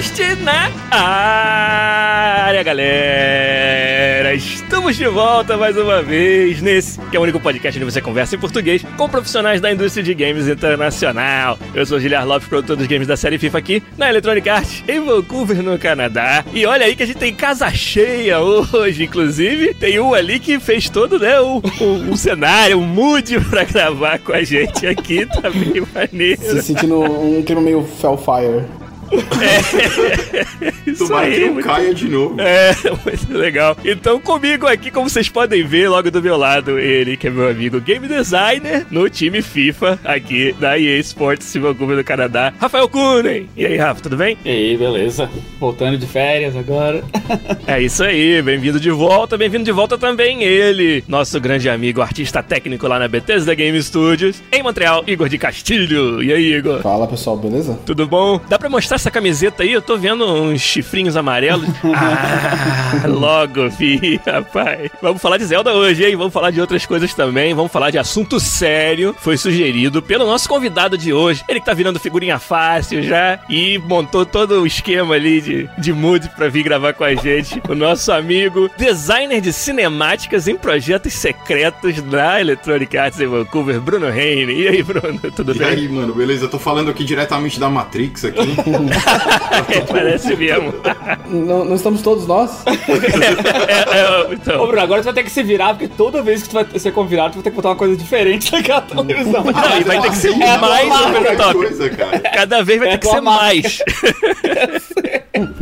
Podcast na área, galera! Estamos de volta mais uma vez nesse que é o único podcast onde você conversa em português com profissionais da indústria de games internacional. Eu sou o Giliar Lopes, produtor dos games da série FIFA aqui na Electronic Arts em Vancouver, no Canadá. E olha aí que a gente tem casa cheia hoje, inclusive. Tem um ali que fez todo, né, um, um, um cenário, um mood pra gravar com a gente aqui. Tá bem maneiro. Se sentindo um clima meio Fellfire. É. Isso Tomara aí, que não muito- caia de novo. É, muito legal. Então, comigo aqui, como vocês podem ver, logo do meu lado, ele que é meu amigo game designer no time FIFA aqui da EA Sports Vancouver do Canadá, Rafael Kunen. E aí, Rafa, tudo bem? E aí, beleza? Voltando de férias agora. É isso aí, bem-vindo de volta, bem-vindo de volta também ele, nosso grande amigo, artista técnico lá na Bethesda Game Studios, em Montreal, Igor de Castilho. E aí, Igor? Fala pessoal, beleza? Tudo bom? Dá pra mostrar essa camiseta aí? Eu tô vendo uns chifrinhos amarelos. Ah, logo vi, rapaz. Vamos falar de Zelda hoje, hein? Vamos falar de outras coisas também. Vamos falar de assunto sério. Foi sugerido pelo nosso convidado de hoje. Ele que tá virando figurinha fácil já e montou todo o esquema ali de, de mood pra vir gravar com a gente. O nosso amigo, designer de cinemáticas em projetos secretos da Electronic Arts em Vancouver, Bruno Reine. E aí, Bruno? Tudo E bem? aí, mano, beleza? Eu tô falando aqui diretamente da Matrix aqui. Parece mesmo. Não, não estamos todos nós? É, é, Ô, então. Bruno, agora tu vai ter que se virar, porque toda vez que tu vai ser convidado, tu vai ter que botar uma coisa diferente naquela televisão. Não, e vai ter que ser É mais over the top. coisa, cara. Cada vez vai É ter que ser marca. mais.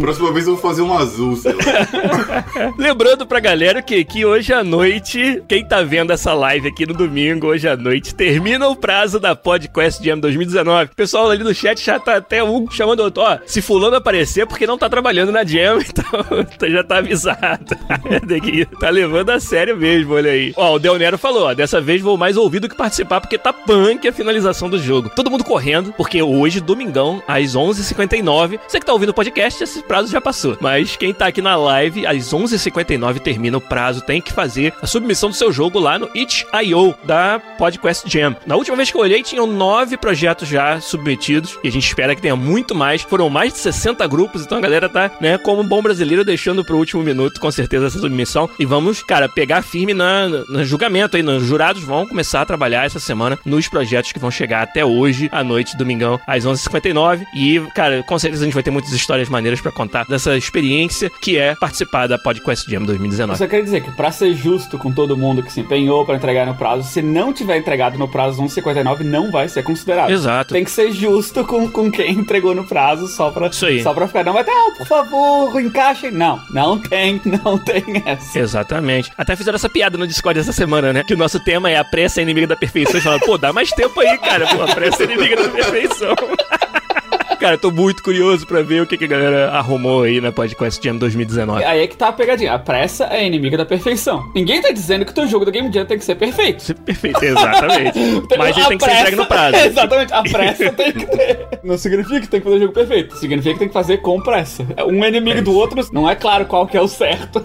Próxima vez eu vou fazer um azul, sei lá. Lembrando pra galera que, que hoje à noite, quem tá vendo essa live aqui no domingo, hoje à noite, termina o prazo da Podcast Jam 2019. O pessoal ali no chat já tá até um chamando outro, ó, se fulano aparecer porque não tá trabalhando na Jam, então já tá avisado. Tá levando a sério mesmo, olha aí. Ó, o Del Nero falou, ó, dessa vez vou mais ouvir do que participar porque tá punk a finalização do jogo. Todo mundo correndo, porque hoje, domingão, às 11h59, você que tá ouvindo o podcast, prazo já passou. Mas quem tá aqui na live, às 11h59 termina o prazo, tem que fazer a submissão do seu jogo lá no itch.io da Podcast Jam. Na última vez que eu olhei, tinham nove projetos já submetidos e a gente espera que tenha muito mais. Foram mais de 60 grupos, então a galera tá, né, como um bom brasileiro, deixando pro último minuto, com certeza, essa submissão. E vamos, cara, pegar firme na, no julgamento aí. Nos jurados vão começar a trabalhar essa semana nos projetos que vão chegar até hoje, à noite, domingão, às 11h59. E, cara, com certeza a gente vai ter muitas histórias maneiras pra contar dessa experiência que é participar da Podcast Jam 2019. Só quero dizer que pra ser justo com todo mundo que se empenhou pra entregar no prazo, se não tiver entregado no prazo 11h59, não vai ser considerado. Exato. Tem que ser justo com, com quem entregou no prazo só pra, Isso aí. só pra ficar. Não vai ter, ah, por favor, encaixe. Não, não tem, não tem essa. Exatamente. Até fizeram essa piada no Discord essa semana, né? Que o nosso tema é a pressa é inimiga da perfeição. E falaram, pô, dá mais tempo aí, cara. Pô, a pressa é inimiga da perfeição. Cara, eu tô muito curioso pra ver o que, que a galera arrumou aí na Podcast Jam 2019. Aí é que tá a pegadinha. A pressa é inimiga da perfeição. Ninguém tá dizendo que o teu jogo da Game Jam tem que ser perfeito. É Perfeito, exatamente. Mas ele tem que ser entregue no prazo. Exatamente, a pressa tem que ter. Não significa que tem que fazer o jogo perfeito. Significa que tem que fazer com pressa. Um é inimigo do outro, não é claro qual que é o certo.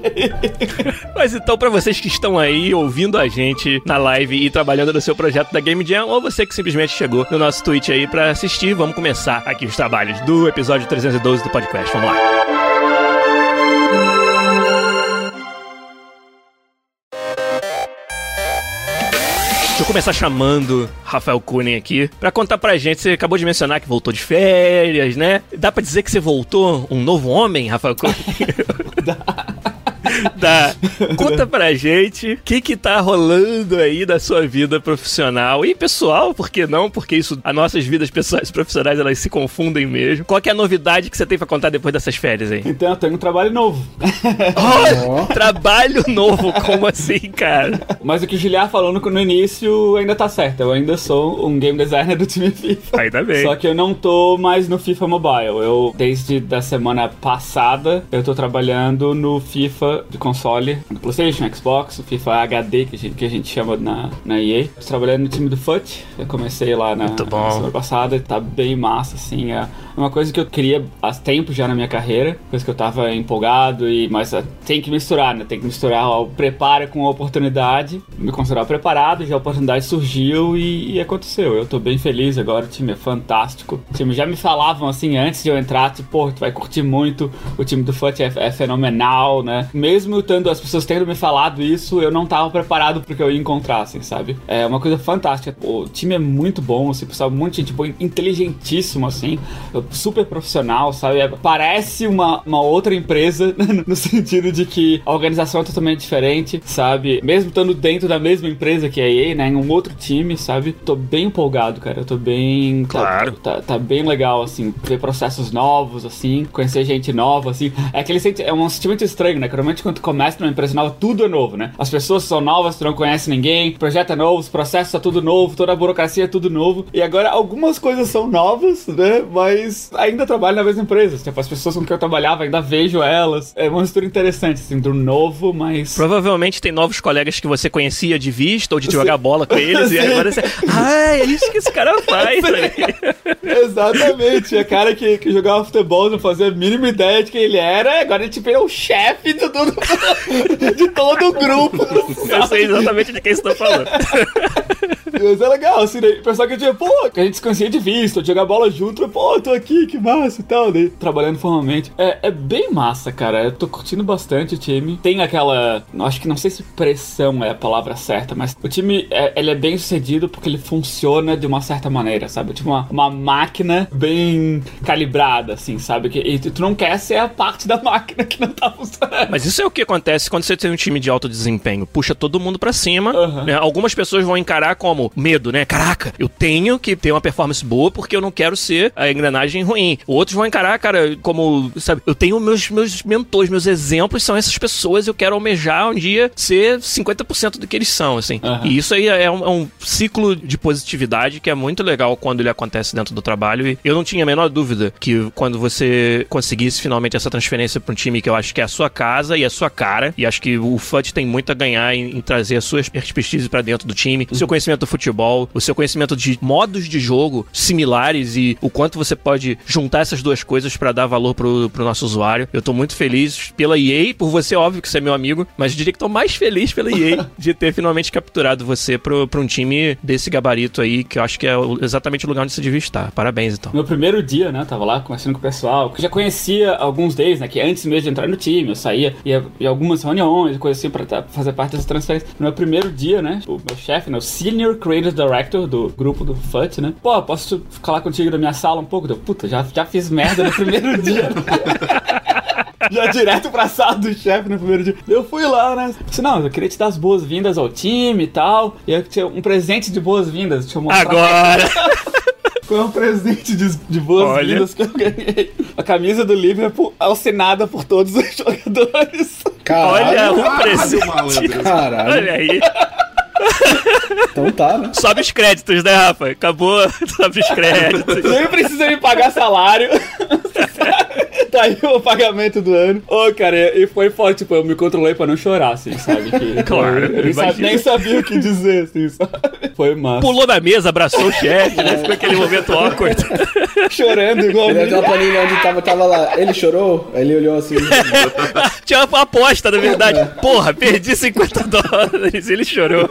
Mas então, pra vocês que estão aí ouvindo a gente na live e trabalhando no seu projeto da Game Jam, ou você que simplesmente chegou no nosso Twitch aí pra assistir, vamos começar aqui os trabalhos do episódio 312 do podcast. Vamos lá. Deixa eu começar chamando Rafael Kunen aqui pra contar pra gente. Você acabou de mencionar que voltou de férias, né? Dá pra dizer que você voltou um novo homem, Rafael Kunen? Tá. Conta pra gente o que que tá rolando aí da sua vida profissional e pessoal, por que não? Porque isso, as nossas vidas pessoais e profissionais, elas se confundem mesmo. Qual que é a novidade que você tem pra contar depois dessas férias aí? Então eu tenho um trabalho novo. Oh, trabalho novo, como assim, cara? Mas o que o Giliar falou no, no início ainda tá certo. Eu ainda sou um game designer do time FIFA. Ainda bem. Só que eu não tô mais no FIFA Mobile. Eu, desde da semana passada, eu tô trabalhando no FIFA de console, do PlayStation, Xbox, o FIFA HD, que a gente, que a gente chama na, na EA. Tô trabalhando no time do FUT. Eu comecei lá na, na semana passada. Tá bem massa, assim. É uma coisa que eu queria há tempo já na minha carreira. Coisa que eu tava empolgado e... Mas ah, tem que misturar, né? Tem que misturar o preparo com a oportunidade. Me considerar preparado, já a oportunidade surgiu e, e aconteceu. Eu tô bem feliz agora, o time é fantástico. O time já me falavam assim antes de eu entrar, tipo, pô, tu vai curtir muito, o time do FUT é, é fenomenal, né? Mesmo tendo as pessoas tendo me falado isso, eu não tava preparado porque eu ia encontrar, assim, sabe? É uma coisa fantástica. O time é muito bom, assim, pessoal, muito gente boa, inteligentíssimo, assim, super profissional, sabe? É- parece uma, uma outra empresa, no sentido de que a organização é totalmente diferente, sabe? Mesmo estando dentro da mesma empresa que a EA, né? Em um outro time, sabe? Tô bem empolgado, cara. Eu tô bem. tá- Claro. Tá, tá bem legal, assim, ver processos novos, assim, conhecer gente nova, assim. É aquele senti- é um sentimento estranho, né? Que normalmente quando começa numa empresa nova, tudo é novo, né? As pessoas são novas, tu não conhece ninguém, o projeto é novo, os processos é tudo novo, toda a burocracia é tudo novo. E agora algumas coisas são novas, né? Mas ainda trabalho na mesma empresa. Tipo, as pessoas com quem eu trabalhava, ainda vejo elas. É uma mistura interessante, assim, do novo, mas. Provavelmente tem novos colegas que você conhecia de vista ou de jogar bola com eles e agora você. Ah, é isso que esse cara faz. Exatamente, é cara que, que jogava futebol, não fazia a mínima ideia de quem ele era, agora tipo, ele é o chefe do, do- de todo o grupo. Eu sei exatamente de quem você tá falando. Mas é legal, assim, né? O pessoal que tinha, pô, que a gente se conhecia de vista, jogar bola junto, pô, tô aqui, que massa e tal, daí, trabalhando formalmente. É, é bem massa, cara. Eu tô curtindo bastante o time. Tem aquela. Acho que não sei se pressão é a palavra certa, mas o time é, ele é bem sucedido porque ele funciona de uma certa maneira, sabe? Tipo, uma, uma máquina bem calibrada, assim, sabe? Que, e tu não quer ser a parte da máquina que não tá funcionando. Mas isso é o que acontece quando você tem um time de alto desempenho. Puxa todo mundo pra cima. Aham. né? Algumas pessoas vão encarar como medo, né? Caraca, eu tenho que ter uma performance boa porque eu não quero ser a engrenagem ruim. Outros vão encarar, cara, como, sabe, eu tenho meus, meus mentores, meus exemplos são essas pessoas, eu quero almejar um dia ser 50% do que eles são, assim. Aham. E isso aí é um, é um ciclo de positividade que é muito legal quando ele acontece dentro do trabalho. E eu não tinha a menor dúvida que quando você conseguisse finalmente essa transferência para um time que eu acho que é a sua casa e a sua cara, e acho que o FUT tem muito a ganhar em, em trazer a sua expertise para dentro do time, o seu conhecimento do futebol, o seu conhecimento de modos de jogo similares e o quanto você pode juntar essas duas coisas para dar valor pro, pro nosso usuário. Eu tô muito feliz pela EA, por você, óbvio que você é meu amigo, mas eu diria que tô mais feliz pela EA de ter finalmente capturado você pro, pra um time desse gabarito aí, que eu acho que é exatamente o lugar onde você devia estar. Parabéns, então. Meu primeiro dia, né? Tava lá conversando com o pessoal, que já conhecia alguns deles, né? Que antes mesmo de entrar no time, eu saía ia em algumas reuniões, coisa assim, pra tá- fazer parte dessa transferência. No meu primeiro dia, né? O meu chefe, né? O Senior Creative Director do grupo do FUT, né? Pô, posso ficar lá contigo na minha sala um pouco? Deu, puta, já, já fiz merda no primeiro dia. Já direto pra sala do chefe no primeiro dia. Eu fui lá, né? Disse, não, eu queria te dar as boas-vindas ao time e tal. E eu tinha um presente de boas-vindas. Deixa eu mostrar. Agora! Foi um presente de, de boas-vindas que eu ganhei. A camisa do Liverpool assinada por todos os jogadores. Olha Caralho. o Caralho, presente. malandro. Caralho. Olha aí. Então tá, né? Sobe os créditos, né, Rafa? Acabou. Sobe os créditos. Nem precisa me pagar salário. tá aí o pagamento do ano. Ô, cara, e foi forte, tipo, eu me controlei pra não chorar, assim, sabe? Que, Claro, eu, eu nem, sa- imagino. nem sabia o que dizer, assim, sabe? Foi massa. Pulou na mesa, abraçou o chefe, né? Ficou aquele momento awkward. Chorando igual Ele aquela planilha onde tava, tava lá. Ele chorou? Aí ele olhou assim. Tinha uma aposta, na verdade. Porra, perdi 50 dólares. Ele chorou.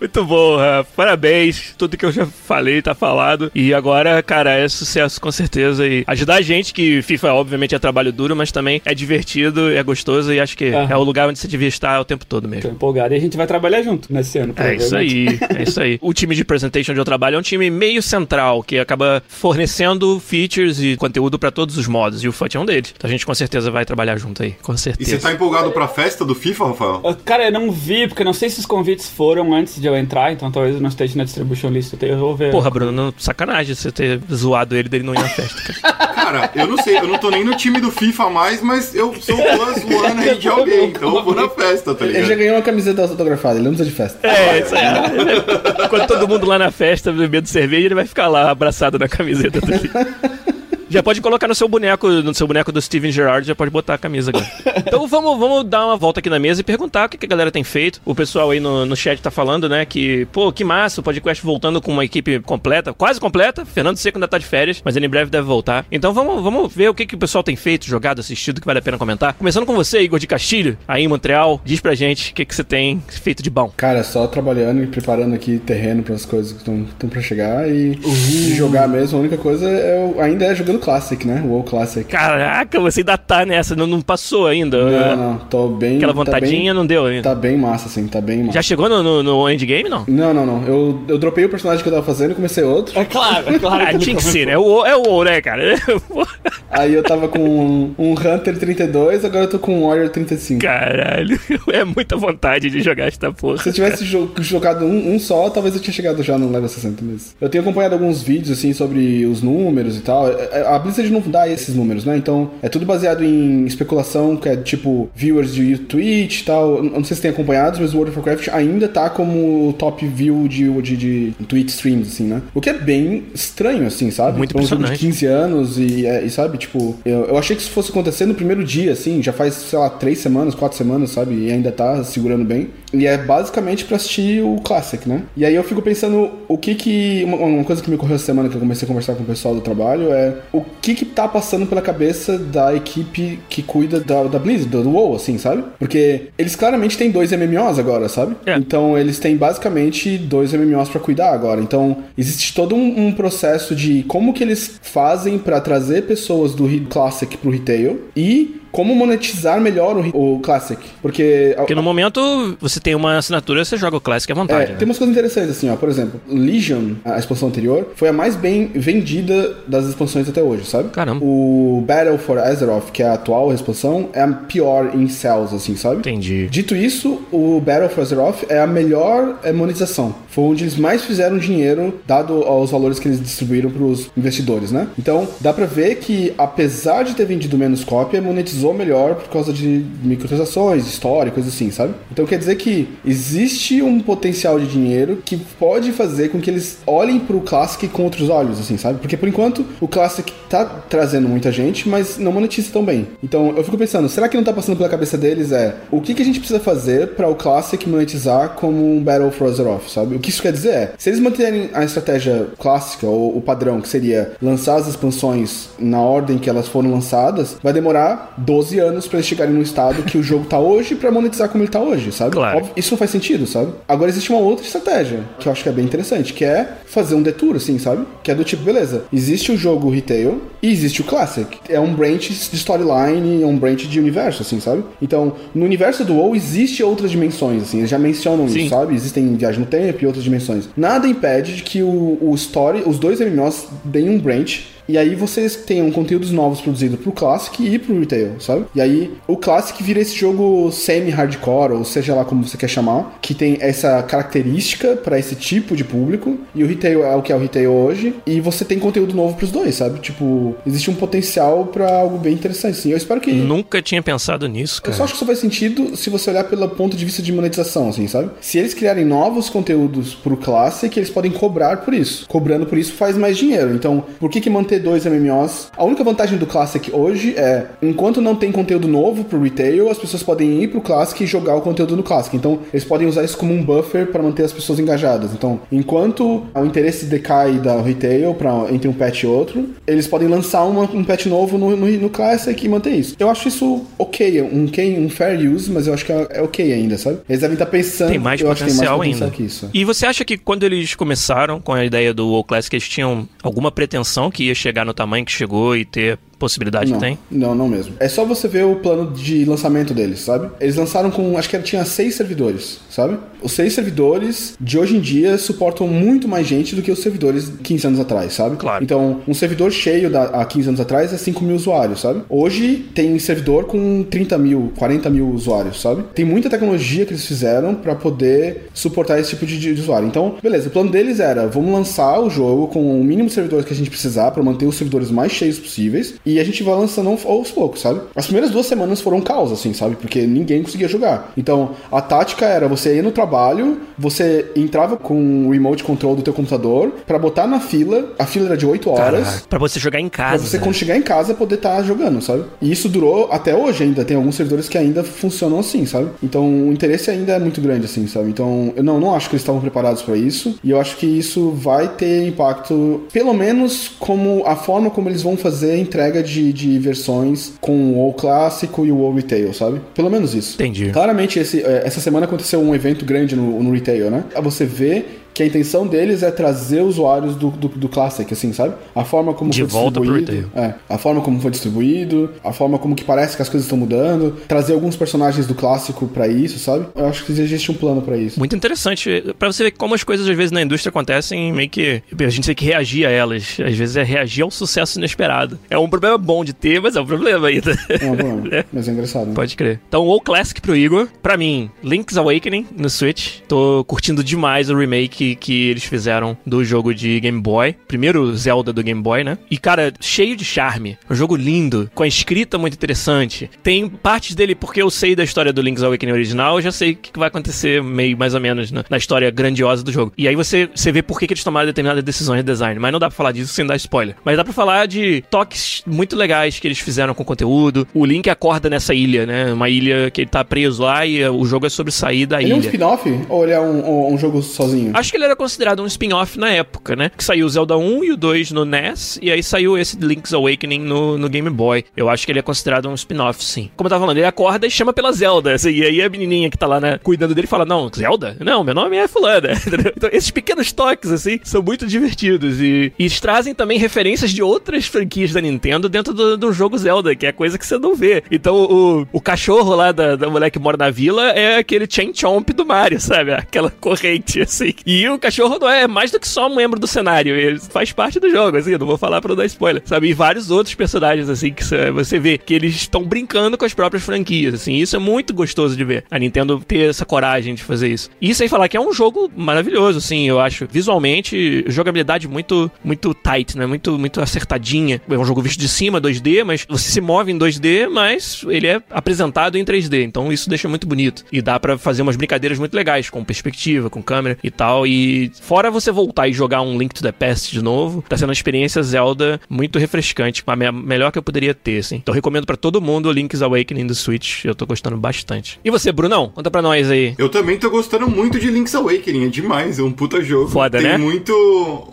Muito bom, Rafa. Parabéns. Tudo que eu já falei tá falado. E agora, cara, é sucesso com certeza. E ajudar a gente, que FIFA, obviamente, é trabalho duro, mas também é divertido, é gostoso e acho que Aham. é o lugar onde você devia estar o tempo todo Tô mesmo. empolgado. E a gente vai trabalhar junto nesse ano. É isso aí, é isso aí. O time de presentation onde eu trabalho é um time meio central, que acaba fornecendo features e conteúdo pra todos os modos, e o FUT é um deles. Então a gente com certeza vai trabalhar junto aí, com E certeza. você tá empolgado pra festa do FIFA, Rafael? Ah, Cara, eu não vi, porque eu não sei se os convites foram antes de eu entrar, então talvez eu não esteja na distribution list. Eu vou ver. Porra, Bruno, sacanagem você ter zoado ele dele não ir na festa, cara. Cara, eu não sei, eu não tô nem no time do FIFA mais, mas eu sou plus one aí de alguém, então eu vou na festa, tá Ele já ligado? ganhou uma camiseta autografada, ele não precisa de festa. É, isso aí. Enquanto todo mundo lá na festa bebendo cerveja, ele vai ficar lá abraçado na camiseta do Já pode colocar no seu boneco, no seu boneco do Steven Gerrard, já pode botar a camisa agora. Então vamos, vamos dar uma volta aqui na mesa e perguntar o que, que a galera tem feito. O pessoal aí no, no chat tá falando, né, que, pô, que massa, o podcast voltando com uma equipe completa, quase completa. Fernando Seco ainda tá de férias, mas ele em breve deve voltar. Então vamos, vamos ver o que, que o pessoal tem feito, jogado, assistido, que vale a pena comentar. Começando com você, Igor de Castilho, aí em Montreal. Diz pra gente o que, que você tem feito de bom. Cara, só trabalhando e preparando aqui terreno para as coisas que estão pra chegar e de jogar mesmo. A única coisa é, ainda é jogando Classic, né? O WoW Classic. Caraca, você ainda tá nessa, não, não passou ainda. Não, não, tô bem. Aquela tá vontadinha bem- não deu ainda. Tá bem massa, assim, tá bem massa. Já chegou no, no, no endgame, não? Não, não, não. Eu, eu dropei o personagem que eu tava fazendo e comecei outro. É claro, é claro. Ah, tinha que ser, né? É o, é o WoW, né, cara? Aí eu tava com um, um Hunter 32, agora eu tô com um Warrior 35. Caralho, é muita vontade de jogar esta Se porra. eu tivesse jo- jogado um, um só, talvez eu tinha chegado já no level 60 mesmo. Eu tenho acompanhado alguns vídeos, assim, sobre os números e tal. É- é- A Blizzard não dá esses números, né? Então, é tudo baseado em especulação, que é tipo viewers de Twitch e tal. Não sei se tem acompanhado, mas o World of Warcraft ainda tá como top view de, de, de Twitch streams, assim, né? O que é bem estranho, assim, sabe? Muito Pra um jogo de impressionante. 15 anos e, é, e sabe, tipo, eu, eu achei que isso fosse acontecer no primeiro dia, assim, já faz, sei lá, três semanas, quatro semanas, sabe? E ainda tá segurando bem. E é basicamente pra assistir o Classic, né? E aí eu fico pensando o que que. Uma, uma coisa que me ocorreu essa semana que eu comecei a conversar com o pessoal do trabalho é o que que tá passando pela cabeça da equipe que cuida da, da Blizzard, do WoW, assim, sabe? Porque eles claramente têm dois MMOs agora, sabe? É. Então eles têm basicamente dois MMOs pra cuidar agora. Então existe todo um, um processo de como que eles fazem pra trazer pessoas do Classic pro retail e como monetizar melhor o, o Classic. Porque. Porque no momento você tem uma assinatura, você joga o Classic à É, vontade. né? tem umas coisas interessantes assim, ó. Por exemplo, Legion, a expansão anterior, foi a mais bem vendida das expansões até hoje, sabe? Caramba. O Battle for Azeroth, que é a atual expansão, é a pior em sales, assim, sabe? Entendi. Dito isso, o Battle for Azeroth é a melhor é, monetização. Foi onde eles mais fizeram dinheiro, dado aos valores que eles distribuíram para os investidores, né? Então, dá pra ver que, apesar de ter vendido menos cópia, monetizou melhor por causa de microtransações, história, coisa assim, sabe? Então, quer dizer que existe um potencial de dinheiro que pode fazer com que eles olhem pro Classic com outros olhos, assim, sabe? Porque, por enquanto, o Classic tá trazendo muita gente, mas não monetiza tão bem. Então, eu fico pensando, será que não tá passando pela cabeça deles é o que, que a gente precisa fazer para o Classic monetizar como um Battle for Azeroth, sabe? O que isso quer dizer é, se eles manterem a estratégia clássica, ou o padrão, que seria lançar as expansões na ordem que elas foram lançadas, vai demorar 12 anos para eles chegarem no estado que o jogo tá hoje para monetizar como ele tá hoje, sabe? Claro. Óbvio, isso não faz sentido, sabe? Agora existe uma outra estratégia que eu acho que é bem interessante, que é fazer um detour, assim, sabe? Que é do tipo, beleza, existe o jogo retail e existe o classic. É um branch de storyline, é um branch de universo, assim, sabe? Então, no universo do WoW existe outras dimensões, assim, eles já mencionam Sim. isso, sabe? Existem viagem no tempo e outras dimensões. Nada impede de que o, o story, os dois MMOs deem um branch e aí vocês tenham conteúdos novos produzidos pro Classic e pro Retail, sabe? E aí o Classic vira esse jogo semi-hardcore, ou seja lá como você quer chamar, que tem essa característica pra esse tipo de público, e o Retail é o que é o Retail hoje, e você tem conteúdo novo pros dois, sabe? Tipo, existe um potencial pra algo bem interessante, sim. Eu espero que... Nunca tinha pensado nisso, Eu cara. só acho que isso faz sentido se você olhar pelo ponto de vista de monetização, assim, sabe? Se eles criarem novos conteúdos pro Classic, eles podem cobrar por isso. Cobrando por isso faz mais dinheiro. Então, por que que manter ter dois MMOs. A única vantagem do Classic hoje é, enquanto não tem conteúdo novo pro retail, as pessoas podem ir pro Classic e jogar o conteúdo no Classic. Então, eles podem usar isso como um buffer para manter as pessoas engajadas. Então, enquanto o interesse decai da retail pra, entre um patch e outro, eles podem lançar uma, um patch novo no, no, no, Classic e manter isso. Eu acho isso ok, um, um fair use, mas eu acho que é, é ok ainda, sabe? Eles devem estar pensando. Tem mais eu potencial acho que tem mais ainda. que isso. E você acha que quando eles começaram com a ideia do WoW Classic, eles tinham alguma pretensão que ia chegar no tamanho que chegou e ter possibilidade não, que tem? Não, não mesmo. É só você ver o plano de lançamento deles, sabe? Eles lançaram com, acho que tinha seis servidores, sabe? Os seis servidores de hoje em dia suportam muito mais gente do que os servidores 15 anos atrás, sabe? Claro. Então, um servidor cheio da, há 15 anos atrás é 5 mil usuários, sabe? Hoje tem servidor com 30 mil, 40 mil usuários, sabe? Tem muita tecnologia que eles fizeram para poder suportar esse tipo de, de, usuário. Então, beleza, o plano deles era, vamos lançar o jogo com o mínimo de servidores que a gente precisar para manter os servidores mais cheios possíveis e a gente vai lançando aos poucos, sabe? As primeiras duas semanas foram caos, assim, sabe? Porque ninguém conseguia jogar. Então, a tática era você ir no trabalho, você entrava com o remote control do teu computador para botar na fila, a fila era de 8 horas. Pra você jogar em casa. Pra você, quando chegar em casa, poder estar tá jogando, sabe? E isso durou até hoje ainda. Tem alguns servidores que ainda funcionam assim, sabe? Então, o interesse ainda é muito grande, assim, sabe? Então, eu não, não acho que eles estavam preparados para isso. E eu acho que isso vai ter impacto, pelo menos como a forma como eles vão fazer a entrega de, de versões com o WoW clássico e o WoW Retail, sabe? Pelo menos isso. Entendi. Claramente, esse, é, essa semana aconteceu um evento grande no, no Retail, né? Você vê que a intenção deles é trazer usuários do, do, do Classic, assim, sabe? A forma como De foi volta pro distribuído. É, a forma como foi distribuído, a forma como que parece que as coisas estão mudando, trazer alguns personagens do clássico para isso, sabe? Eu acho que existe um plano para isso. Muito interessante. para você ver como as coisas às vezes na indústria acontecem, meio que a gente tem que reagir a elas. Às vezes é reagir ao sucesso inesperado. É um problema bom de ter, mas é um problema ainda. É um problema. é. Mas é engraçado. Né? Pode crer. Então, o Classic pro Igor. Pra mim, Link's Awakening no Switch. Tô curtindo demais o remake que eles fizeram do jogo de Game Boy. Primeiro Zelda do Game Boy, né? E, cara, cheio de charme. Um jogo lindo, com a escrita muito interessante. Tem partes dele, porque eu sei da história do Link's Awakening original, eu já sei o que vai acontecer meio mais ou menos na, na história grandiosa do jogo. E aí você, você vê por que, que eles tomaram determinadas decisões de design. Mas não dá pra falar disso sem dar spoiler. Mas dá pra falar de toques muito legais que eles fizeram com o conteúdo. O Link acorda nessa ilha, né? Uma ilha que ele tá preso lá e o jogo é sobre sair da ele ilha. Ele é um spin-off? Ou ele é um, um, jogo sozinho? Acho que ele era considerado um spin-off na época, né? Que saiu o Zelda 1 e o 2 no NES, e aí saiu esse Link's Awakening no, no Game Boy. Eu acho que ele é considerado um spin-off, sim. Como eu tava falando, ele acorda e chama pela Zelda. Assim, e aí a menininha que tá lá né, cuidando dele fala: Não, Zelda? Não, meu nome é Fulana. então, esses pequenos toques, assim, são muito divertidos. E, e trazem também referências de outras franquias da Nintendo dentro do, do jogo Zelda, que é coisa que você não vê. Então, o, o cachorro lá da, da mulher que mora na vila é aquele Chain Chomp do Mario, sabe? Aquela corrente, assim. E o cachorro não é mais do que só um membro do cenário. Ele faz parte do jogo, assim. Não vou falar pra não dar spoiler, sabe? E vários outros personagens, assim, que você vê que eles estão brincando com as próprias franquias, assim. Isso é muito gostoso de ver. A Nintendo ter essa coragem de fazer isso. E sem falar que é um jogo maravilhoso, assim, eu acho. Visualmente, jogabilidade muito, muito tight, né? Muito, muito acertadinha. É um jogo visto de cima, 2D, mas você se move em 2D, mas ele é apresentado em 3D. Então isso deixa muito bonito. E dá para fazer umas brincadeiras muito legais, com perspectiva, com câmera e tal. E fora você voltar e jogar um Link to the Past de novo, tá sendo uma experiência Zelda muito refrescante, a me melhor que eu poderia ter, assim. Então recomendo para todo mundo o Link's Awakening do Switch. Eu tô gostando bastante. E você, Brunão? Conta pra nós aí. Eu também tô gostando muito de Link's Awakening, é demais, é um puta jogo. Foda, Tem né? muito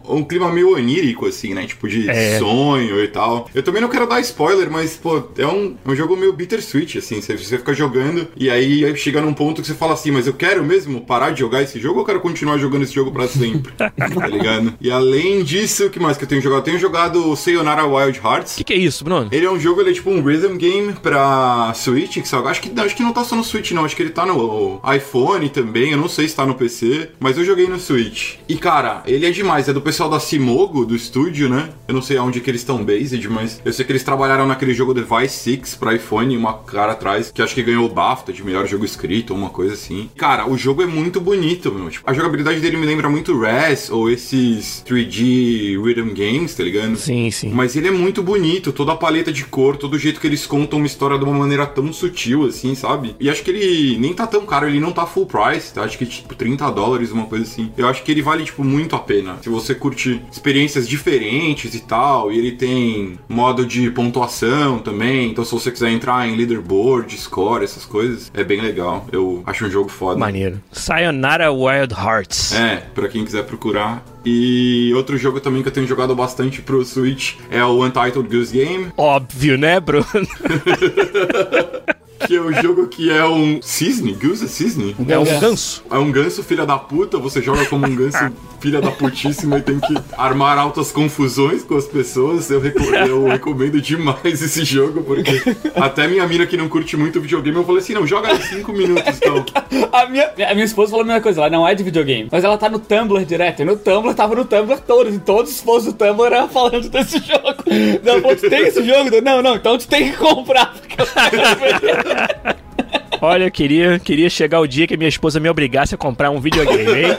um clima meio onírico, assim, né? Tipo de É. sonho e tal. Eu também não quero dar spoiler, mas, pô, é um, é um jogo meio bittersweet, assim. Você, você fica jogando e aí chega num ponto que você fala assim, mas eu quero mesmo parar de jogar esse jogo ou eu quero continuar jogando esse jogo pra sempre? tá ligado? E além disso, o que mais que eu tenho jogado? Eu tenho jogado Sayonara Wild Hearts. O que, que é isso, Bruno? Ele é um jogo, ele é tipo um rhythm game pra Switch, que só, acho, que, acho que não tá só no Switch, não. Acho que ele tá no iPhone também. Eu não sei se tá no PC, mas eu joguei no Switch. E cara, ele é demais. É do pessoal da Simogo, do estúdio, né? Eu não sei aonde que eles estão based, mas eu sei que eles trabalharam naquele jogo Device 6 pra iPhone, uma cara atrás, que acho que ganhou o BAFTA de melhor jogo escrito, uma coisa assim. Cara, o jogo é muito bonito, meu. Tipo, a jogabilidade dele me lembra muito Res ou esses 3D rhythm games, tá ligado? Sim, sim. Mas ele é muito bonito, toda a paleta de cor, todo o jeito que eles contam uma história de uma maneira tão sutil assim, sabe? E acho que ele nem tá tão caro, ele não tá full price, tá? Acho que tipo 30 dólares, uma coisa assim. Eu acho que ele vale, tipo, muito a pena. Se você curte experiências diferentes e tal, e ele tem modo de pontuação também, então se você quiser entrar em leaderboard, score, essas coisas, é bem legal. Eu acho um jogo foda. Maneiro. Sayonara Wild Hearts. É, pra quem quiser procurar. E outro jogo também que eu tenho jogado bastante pro Switch é o Untitled Goose Game, Óbvio, né, Bruno? que é um jogo que é um cisne, goose é cisne? É um ganso. É um ganso filha da puta, você joga como um ganso filha da putíssima e tem que armar altas confusões com as pessoas. Eu, reco- eu recomendo demais esse jogo, porque até minha mina que não curte muito videogame, eu falei assim, não, joga aí 5 minutos, então. A minha, a minha esposa falou a mesma coisa, ela não é de videogame, mas ela tá no Tumblr direto. E no Tumblr tava no Tumblr todos, e todos os posts do Tumblr eram falando desse jogo. Ela falou, tu tem esse jogo? Não, não, então tu tem que comprar, porque eu. Olha, eu queria, queria chegar o dia que minha esposa me obrigasse a comprar um videogame, hein?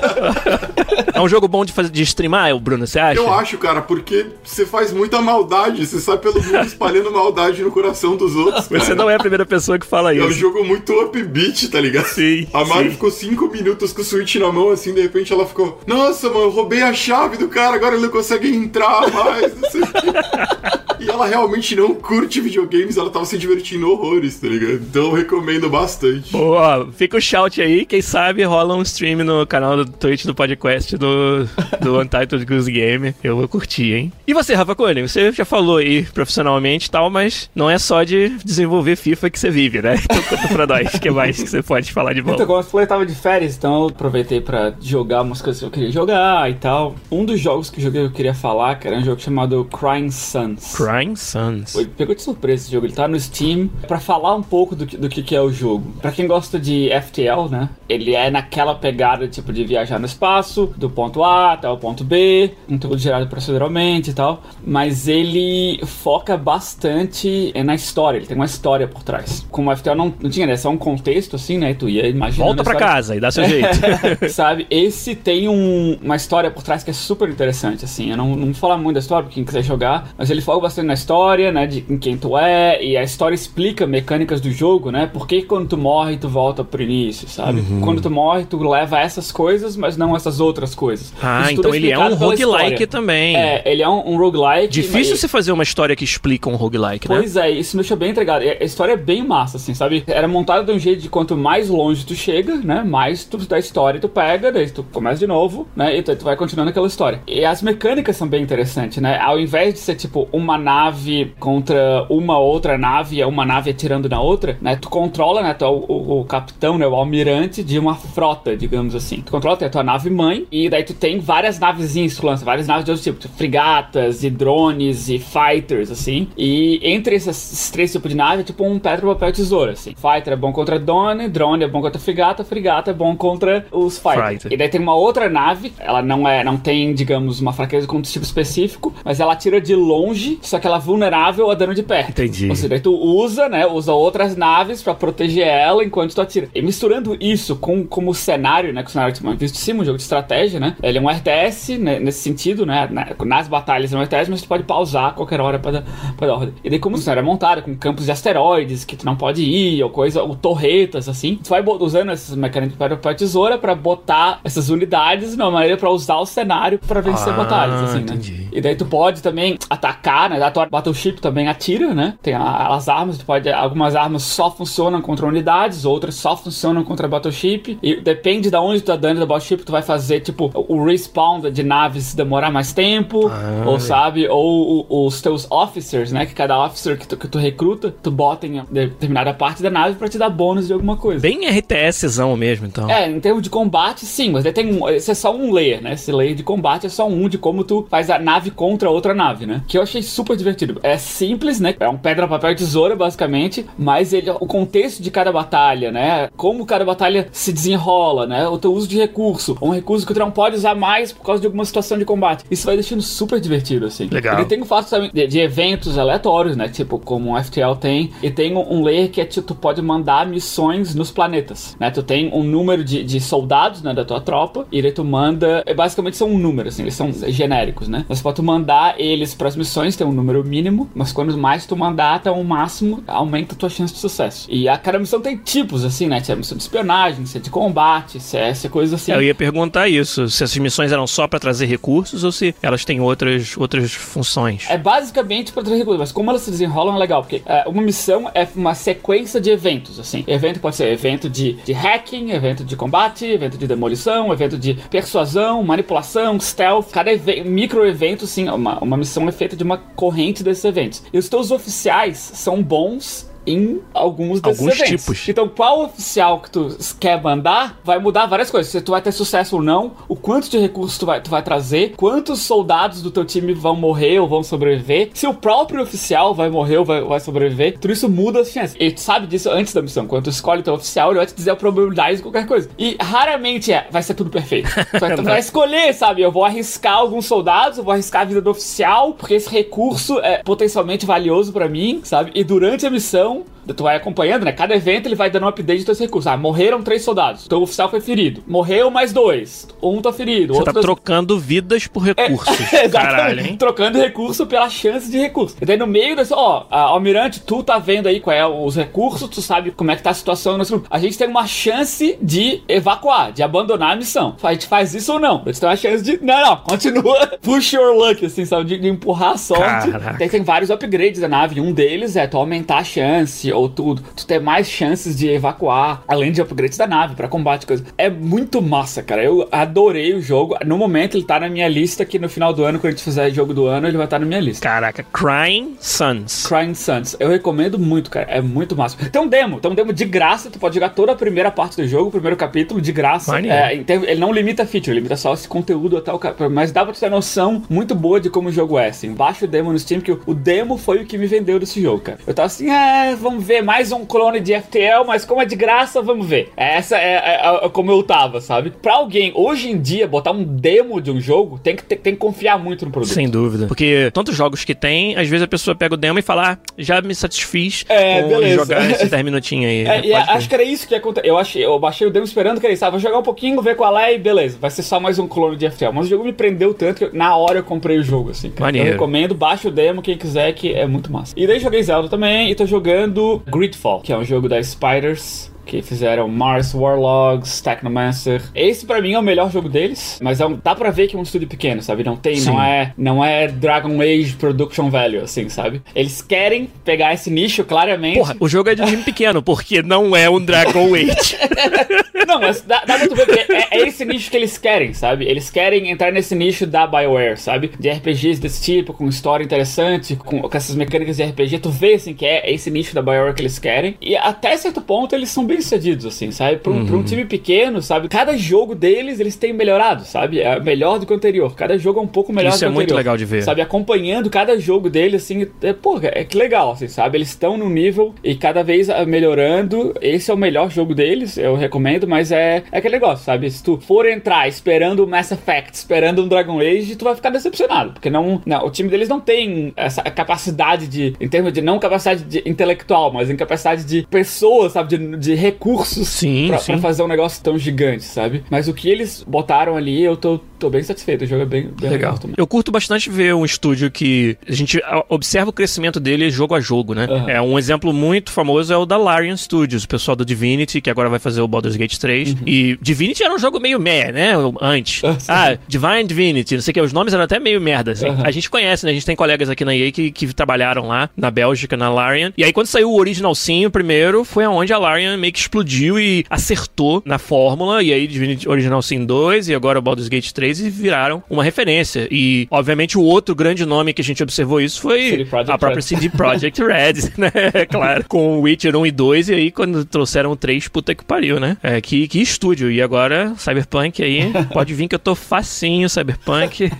É um jogo bom de, fazer, de streamar, Bruno, você acha? Eu acho, cara, porque você faz muita maldade, você sai pelo mundo espalhando maldade no coração dos outros. Você cara. não é a primeira pessoa que fala É um isso. jogo muito upbeat, tá ligado? Sim, A Mari sim. ficou cinco minutos com o Switch na mão, assim, de repente ela ficou: Nossa, mano, eu roubei a chave do cara, agora ele não consegue entrar mais, não sei o quê. E ela realmente não curte videogames, ela tava se divertindo horrores, tá ligado? Então eu recomendo bastante. Boa, fica o shout aí, quem sabe rola um stream no canal do Twitch do podcast do, do Untitled Goose Game. Eu vou curtir, hein? E você, Rafa Cone, você já falou aí profissionalmente e tal, mas não é só de desenvolver FIFA que você vive, né? Então conta pra nós, o que mais que você pode falar de bom? Então, como eu falei, eu tava de férias, então eu aproveitei pra jogar umas coisas que eu queria jogar e tal. Um dos jogos que eu joguei que eu queria falar, que era um jogo chamado Crying Suns. Crying Suns. Pegou de surpresa esse jogo, ele tá no Steam. Pra falar um pouco do que, do que é o jogo. Pra quem gosta de FTL, né? Ele é naquela pegada tipo de viajar no espaço, do ponto A até o ponto B, conteúdo gerado proceduralmente e tal. Mas ele foca bastante na história, ele tem uma história por trás. Como o FTL não, não tinha, né? Só um contexto assim, né? Tu ia imaginando. Volta pra casa e dá seu jeito. Sabe? Esse tem um- uma história por trás que é super interessante, assim. Eu não, não vou falar muito da história pra quem quiser jogar, mas ele foca bastante na história, né? De em quem tu é, e a história explica mecânicas do jogo, né? Por que quando tu morre, tu volta pro início, sabe? Uhum. Quando tu morre, tu leva essas coisas, mas não essas outras coisas. Ah, então ele é um roguelike também. É, ele é um, um roguelike. Difícil mas- você fazer uma história que explica um roguelike, né? Pois é, isso me deixa bem entregado. A história é bem massa, assim, sabe? Era montada de um jeito de quanto mais longe tu chega, né? Mais tu, da história tu pega, daí tu começa de novo, né? E tu, tu vai continuando aquela história. E as mecânicas são bem interessantes, né? Ao invés de ser tipo uma nave contra uma outra nave, e uma nave atirando na outra, né? Tu controla, né? Tu é o, o- o capitão, né? O almirante de uma frota, digamos assim. Tu controla tem a tua nave mãe, e daí tu tem várias navezinhas que tu lança, várias naves de outros tipos, frigatas e drones e fighters, assim. E entre esses, três tipos de nave é tipo um pedra, papel, tesoura, assim. Fighter é bom contra drone, drone é bom contra frigata, frigata é bom contra os fighters. Fighter. E daí tem uma outra nave, ela não é, não tem, digamos, uma fraqueza com um tipo específico, mas ela atira de longe, só que ela é vulnerável a dano de perto. Entendi. Ou seja, daí tu usa, né, usa outras naves pra proteger ela enquanto tu atira. E misturando isso com como cenário, né, com o cenário tipo, visto de cima, um jogo de estratégia, né, ele é um RTS, né, nesse sentido, né, na- nas batalhas é um RTS, mas tu pode pausar a qualquer hora pra dar, pra dar ordem. E daí como o cenário é montado, com campos de asteroides que tu não pode ir, ou coisa, ou torretas, assim, tu vai usando essas mecânicas de papel tesoura pra botar essas unidades numa maneira pra usar o cenário pra vencer Ah, batalhas, assim, entendi. né. E daí tu pode também atacar, né? A tua Battleship também atira, né? Tem as armas, tu pode. Algumas armas só funcionam contra unidades, outras só funcionam contra a Battleship. E depende de onde tu tá dando da Battleship, tu vai fazer, tipo, o respawn de naves demorar mais tempo, Ah, ou sabe? Ou o- os teus officers, né? Que cada officer que tu, que tu recruta, tu bota em determinada parte da nave pra te dar bônus de alguma coisa. Bem RTSzão mesmo, então. É, em termos de combate, sim, mas tem um, esse é só um layer, né? Esse layer de combate é só um de como tu faz a nave contra outra nave, né? Que eu achei super divertido. É simples, né? É um pedra, papel e tesoura, basicamente, mas ele, o contexto de cada batalha, né? Como cada batalha se desenrola, né? O teu uso de recurso, ou um recurso que tu não pode usar mais por causa de alguma situação de combate. Isso vai deixando super divertido, assim. Legal. Ele tem o fato também de, de eventos aleatórios, né? Tipo, como o FTL tem. E tem um, um layer que é tipo, tu pode mandar missões nos planetas, né? Tu tem um número de, de soldados, né, da tua tropa, e daí tu manda. é, Basicamente são um número, assim, eles são genéricos, né? Mas pode tu mandar eles pras missões, tem um número mínimo, mas quando mais tu mandar até o máximo, aumenta a tua chance de sucesso. E a cada missão tem tipos, assim, né? Se é missão de espionagem, se é de combate, se é, coisa assim. Eu ia perguntar isso, se essas missões eram só pra trazer recursos ou se elas têm outras, outras funções. É basicamente para trazer recursos, mas como elas se desenrolam é legal, porque é, uma missão é uma sequência de eventos, assim. Evento pode ser evento de, de hacking, evento de combate, evento de demolição, evento de persuasão, manipulação, stealth. Cada micro evento, sim, uma, uma missão é feita de uma corrente desses eventos. E os teus oficiais são bons em alguns desses Alguns eventos. tipos. Então, qual oficial que tu quer mandar vai mudar várias coisas. Se tu vai ter sucesso ou não, o quanto de recursos tu vai, tu vai trazer, quantos soldados do teu time vão morrer ou vão sobreviver, se o próprio oficial vai morrer ou vai, vai sobreviver, tudo isso muda as chances. E tu sabe disso antes da missão. Quando tu escolhe o teu oficial, ele vai te dizer a probabilidade de qualquer coisa. E raramente é, vai ser tudo perfeito. Tu vai, tu vai escolher, sabe? Eu vou arriscar alguns soldados, eu vou arriscar a vida do oficial, porque esse recurso é potencialmente valioso pra mim, sabe? E durante a missão, então, tu vai acompanhando, né? Cada evento ele vai dando um update dos teus recursos. Ah, morreram três soldados. Teu oficial foi ferido. Morreu mais dois. Um tá ferido. Você outro tá trocando vidas por recursos. Exatamente. Caralho, hein? Trocando recurso pela chance de recurso. E daí no meio desse, ó, Almirante, tu tá vendo aí qual é os recursos, tu sabe como é que tá a situação no nosso grupo. A gente tem uma chance de evacuar, de abandonar a missão. A gente faz isso ou não? A gente tem uma chance de. Não, não, continua. Push your luck, assim, sabe? De, de empurrar a sorte. Caraca. Daí tem vários upgrades da nave. Um deles é tu aumentar a chance, ou tudo. Tu ter mais chances de evacuar, além de upgrades da nave, pra combate, coisa. É muito massa, cara. Eu adorei o jogo. No momento, ele tá na minha lista, que no final do ano, quando a gente fizer jogo do ano, ele vai estar na minha lista. Caraca, Crying Suns. Crying Suns. Eu recomendo muito, cara. É muito massa. Tem um demo, tem um demo de graça. Tu pode jogar toda a primeira parte do jogo, o primeiro capítulo, de graça. É, ele não limita feature, limita só esse conteúdo até o Mas dá pra tu ter noção muito boa de como o jogo é, assim. Baixa o demo no Steam, que o, o demo foi o que me vendeu desse jogo, cara. Eu tava assim, é, vamos ver, mais um clone de FTL, mas como é de graça, vamos ver. Essa é, é- é como eu tava, sabe? Pra alguém, hoje em dia, botar um demo de um jogo, tem que, ter- tem que confiar muito no produto. Sem dúvida. Porque tantos jogos que tem, às vezes a pessoa pega o demo e fala, ah, já me satisfiz É, com beleza. jogar esses 10 minutinhos aí. É, acho que era isso que aconteceu. Eu, achei, eu baixei o demo esperando que isso. Ah, vou jogar um pouquinho, ver qual é e beleza. Vai ser só mais um clone de FTL. Mas o jogo me prendeu tanto que eu- na hora eu comprei o jogo, assim. Cara. Maneiro. Eu recomendo, baixa o demo, quem quiser, que é muito massa. E daí joguei Zelda também e tô jogando Gridfall, que é um jogo da Spiders. Que fizeram Mars Warlogs, Technomancer. Esse pra mim é o melhor jogo deles, mas é um- dá pra ver que é um estúdio pequeno, sabe? Não tem, Sim. não é, não é Dragon Age Production Value, assim, sabe? Eles querem pegar esse nicho claramente. Porra, o jogo é de time pequeno, porque não é um Dragon Age. Não, mas dá, dá tu ver que é, é esse nicho que eles querem, sabe? Eles querem entrar nesse nicho da BioWare, sabe? De RPGs desse tipo, com história interessante, com, com essas mecânicas de RPG. Tu vê, assim, que é esse nicho da BioWare que eles querem. E até certo ponto eles são bem sucedidos, assim, sabe? Pra um, pra um time pequeno, sabe? Cada jogo deles, eles têm melhorado, sabe? É melhor do que o anterior. Cada jogo é um pouco melhor Isso do que é o muito anterior. legal de ver. Sabe? Acompanhando cada jogo deles, assim, é, pô, é que legal, assim, sabe? Eles estão no nível e cada vez ah, melhorando. Esse é o melhor jogo deles, eu recomendo, mas é, é aquele negócio, sabe? Se tu for entrar esperando o Mass Effect, esperando um Dragon Age, tu vai ficar decepcionado, porque não, não o time deles não tem essa capacidade de, em termos de não capacidade de intelectual, mas em capacidade de pessoas, sabe? De, de recursos Sim, pra, sim. pra fazer um negócio tão gigante, sabe? Mas o que eles botaram ali, eu tô, tô bem satisfeito. O jogo é bem, bem Legal. também. Eu curto bastante ver um estúdio que a gente observa o crescimento dele jogo a jogo, né? Aham. É um exemplo muito famoso é o da Larian Studios, o pessoal do Divinity, que agora vai fazer o Baldur's Gate 3. E Divinity era um jogo meio meh, né? Antes. Uhum. Ah, Divine Divinity, não sei o que, os nomes eram até meio merda, assim. A gente conhece, né? A gente tem colegas aqui na EA que, que trabalharam lá, na Bélgica, na Larian. E aí quando saiu o Original Sim, o primeiro, foi aonde a Larian meio que explodiu e acertou na fórmula. E aí Divinity Original Sim 2 e agora o Baldur's Gate 3 e viraram uma referência. E, obviamente, o outro grande nome que a gente observou isso foi a própria Red. CD Projekt Red, né? Claro. Com o Witcher 1 e 2 e aí quando trouxeram o 3, puta que pariu, né? É, que, que estúdio. E agora, Cyberpunk aí, pode vir que eu tô facinho, Cyberpunk.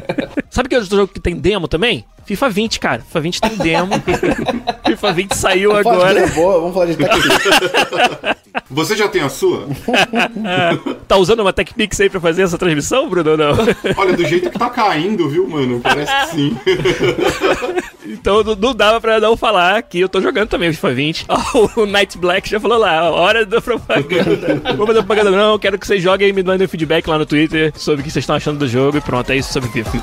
Sabe que outro jogo que tem demo também? FIFA 20, cara. FIFA 20 tem demo. FIFA 20 saiu Vamos falar de agora. coisa boa, vamos falar de Você já tem a sua? Tá usando uma TechPix aí pra fazer essa transmissão, Bruno, ou não? Olha, do jeito que tá caindo, viu, mano? Parece que sim. Então não, não dava pra não falar que eu tô jogando também o FIFA 20. Ó, o Night Black já falou lá, hora da propaganda. Vou fazer propaganda não, quero que vocês joguem e me mandem feedback lá no Twitter sobre o que vocês estão achando do jogo e pronto, é isso sobre FIFA.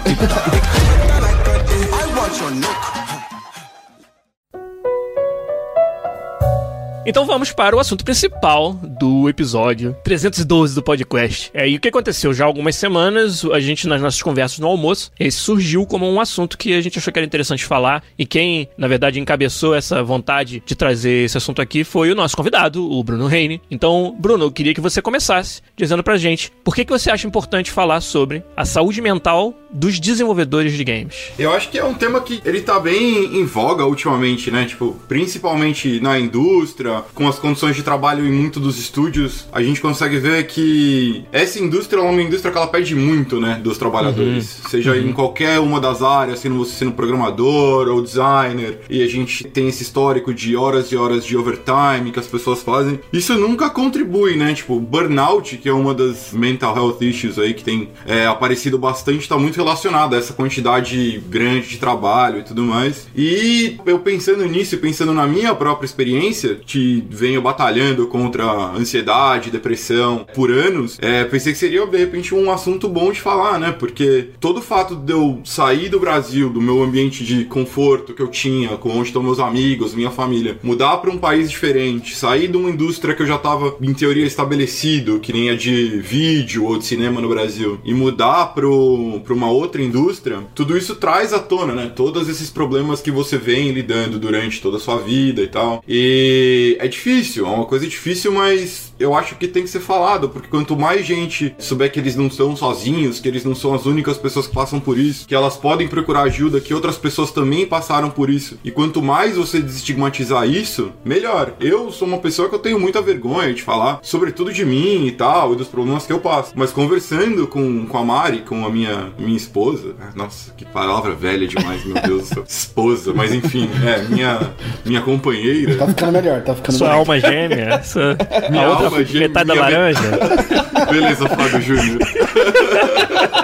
Então vamos para o assunto principal do episódio 312 do podcast. É, e o que aconteceu? Já há algumas semanas, a gente, nas nossas conversas no almoço, esse surgiu como um assunto que a gente achou que era interessante falar. E quem, na verdade, encabeçou essa vontade de trazer esse assunto aqui foi o nosso convidado, o Bruno Reine. Então, Bruno, eu queria que você começasse dizendo pra gente por que, que você acha importante falar sobre a saúde mental dos desenvolvedores de games. Eu acho que é um tema que ele tá bem em voga ultimamente, né? Tipo, principalmente na indústria, com as condições de trabalho em muito dos estúdios, a gente consegue ver que essa indústria é uma indústria que ela pede muito, né, dos trabalhadores. Seja em qualquer uma das áreas, sendo você sendo programador ou designer, e a gente tem esse histórico de horas e horas de overtime que as pessoas fazem. Isso nunca contribui, né? Tipo, burnout, que é uma das mental health issues aí que tem é, aparecido bastante, tá muito relacionado a essa quantidade grande de trabalho e tudo mais. E eu pensando nisso e pensando na minha própria experiência, que venho batalhando contra ansiedade, depressão por anos, é, pensei que seria de repente um assunto bom de falar, né? Porque todo o fato de eu sair do Brasil, do meu ambiente de conforto que eu tinha, com onde estão meus amigos, minha família, mudar para um país diferente, sair de uma indústria que eu já estava em teoria estabelecido, que nem a de vídeo ou de cinema no Brasil, e mudar para uma outra indústria, tudo isso traz à tona, né? Todos esses problemas que você vem lidando durante toda a sua vida e tal. E é difícil, é uma coisa difícil, mas eu acho que tem que ser falado, porque quanto mais gente souber que eles não estão sozinhos, que eles não são as únicas pessoas que passam por isso, que elas podem procurar ajuda, que outras pessoas também passaram por isso, e quanto mais você desestigmatizar isso, melhor. Eu sou uma pessoa que eu tenho muita vergonha de falar, sobretudo de mim e tal, e dos problemas que eu passo. Mas conversando com, com a Mari, com a minha, minha esposa, nossa, que palavra velha demais, meu Deus. Esposa, mas enfim, é, minha, minha companheira. Tá ficando melhor, tá ficando Sua alma gêmea, sua, Minha a outra alma gêmea, metade da laranja. Beleza, Fábio Júnior.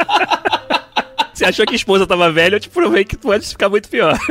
Achou que a esposa tava velha, eu te provei que pode ficar muito pior.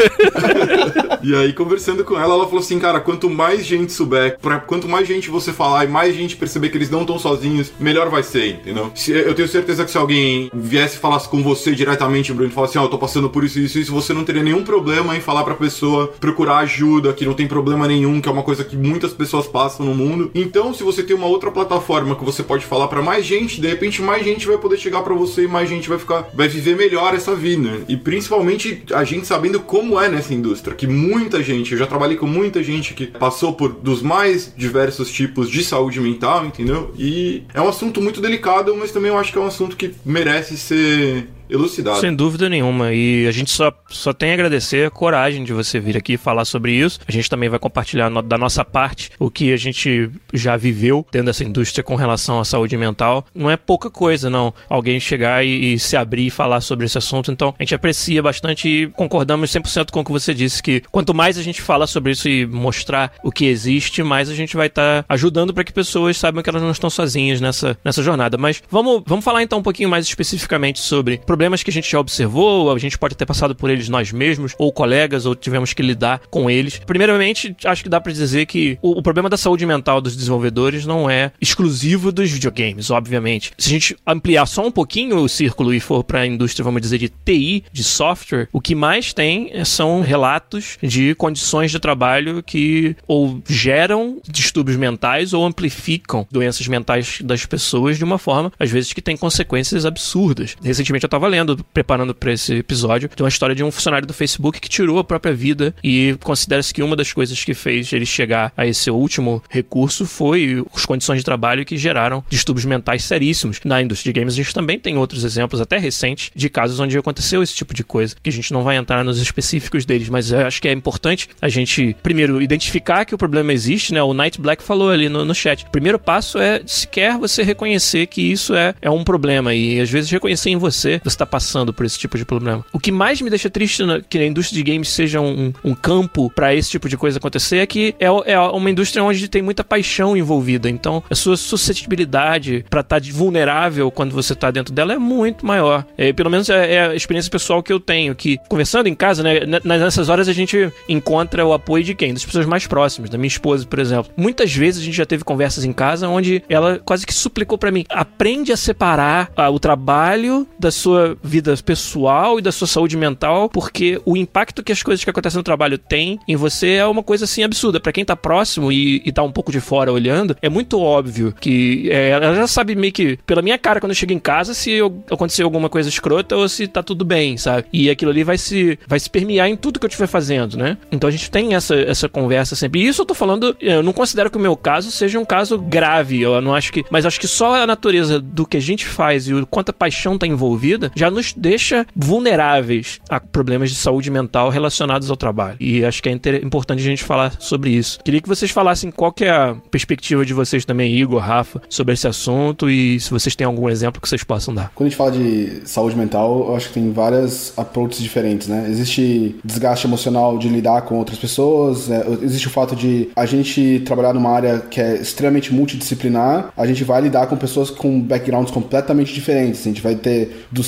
E aí, conversando com ela, ela falou assim, cara, quanto mais gente souber, pra, quanto mais gente você falar e mais gente perceber que eles não estão sozinhos, melhor vai ser, entendeu? Se- eu tenho certeza que se alguém viesse e falasse com você diretamente, Bruno, e falasse assim, ó, eu tô passando por isso, isso, isso, você não teria nenhum problema em falar pra pessoa procurar ajuda, que não tem problema nenhum, que é uma coisa que muitas pessoas passam no mundo. Então, se você tem uma outra plataforma que você pode falar pra mais gente, de repente mais gente vai poder chegar pra você e mais gente vai ficar, vai viver melhor essa vida. E principalmente a gente sabendo como é nessa indústria, que muita gente, eu já trabalhei com muita gente que passou por dos mais diversos tipos de saúde mental, entendeu? E é um assunto muito delicado, mas também eu acho que é um assunto que merece ser elucidado. Sem dúvida nenhuma. E a gente só, só tem a agradecer a coragem de você vir aqui falar sobre isso. A gente também vai compartilhar no- da nossa parte o que a gente já viveu dentro dessa indústria com relação à saúde mental. Não é pouca coisa, não. Alguém chegar e, e se abrir e falar sobre esse assunto. Então, a gente aprecia bastante e concordamos 100% com o que você disse, que quanto mais a gente fala sobre isso e mostrar o que existe, mais a gente vai estar ajudando para que pessoas saibam que elas não estão sozinhas nessa, nessa jornada. Mas vamos, vamos falar então um pouquinho mais especificamente sobre problemas que a gente já observou, a gente pode ter passado por eles nós mesmos, ou colegas, ou tivemos que lidar com eles. Primeiramente, acho que dá pra dizer que o, o problema da saúde mental dos desenvolvedores não é exclusivo dos videogames, obviamente. Se a gente ampliar só um pouquinho o círculo e for pra indústria, vamos dizer, de TI, de software, o que mais tem são relatos de condições de trabalho que ou geram distúrbios mentais ou amplificam doenças mentais das pessoas de uma forma, às vezes, que tem consequências absurdas. Recentemente eu tava lendo, preparando para esse episódio, de uma história de um funcionário do Facebook que tirou a própria vida e considera-se que uma das coisas que fez ele chegar a esse último recurso foi as condições de trabalho que geraram distúrbios mentais seríssimos. Na indústria de games a gente também tem outros exemplos, até recentes, de casos onde aconteceu esse tipo de coisa, que a gente não vai entrar nos específicos deles, mas eu acho que é importante a gente, primeiro, identificar que o problema existe, né? O Night Black falou ali no, no chat. O primeiro passo é sequer você reconhecer que isso é, é um problema e às vezes reconhecer em você, você você tá passando por esse tipo de problema. O que mais me deixa triste na, que a indústria de games seja um, um campo para esse tipo de coisa acontecer é que é, é, uma indústria onde tem muita paixão envolvida. Então, a sua suscetibilidade para estar tá vulnerável quando você tá dentro dela é muito maior. É, pelo menos é, é, a experiência pessoal que eu tenho, que conversando em casa, né, nessas horas a gente encontra o apoio de quem? Das pessoas mais próximas, da minha esposa, por exemplo. Muitas vezes a gente já teve conversas em casa onde ela quase que suplicou para mim: aprende a separar ah, o trabalho da sua vida pessoal e da sua saúde mental, porque o impacto que as coisas que acontecem no trabalho têm em você é uma coisa assim absurda. Para quem tá próximo e, e tá um pouco de fora olhando, é muito óbvio que é, ela já sabe meio que pela minha cara quando eu chego em casa se eu, acontecer alguma coisa escrota ou se tá tudo bem, sabe? E aquilo ali vai se vai se permear em tudo que eu estiver fazendo, né? Então a gente tem essa, essa conversa sempre. E isso eu tô falando, eu não considero que o meu caso seja um caso grave, eu não acho que, mas acho que só a natureza do que a gente faz e o quanta paixão tá envolvida já nos deixa vulneráveis a problemas de saúde mental relacionados ao trabalho. E acho que é importante a gente falar sobre isso. Queria que vocês falassem qual que é a perspectiva de vocês também, Igor, Rafa, sobre esse assunto e se vocês têm algum exemplo que vocês possam dar. Quando a gente fala de saúde mental, eu acho que tem várias approaches diferentes, né? Existe desgaste emocional de lidar com outras pessoas, é, existe o fato de a gente trabalhar numa área que é extremamente multidisciplinar, a gente vai lidar com pessoas com backgrounds completamente diferentes. A gente vai ter do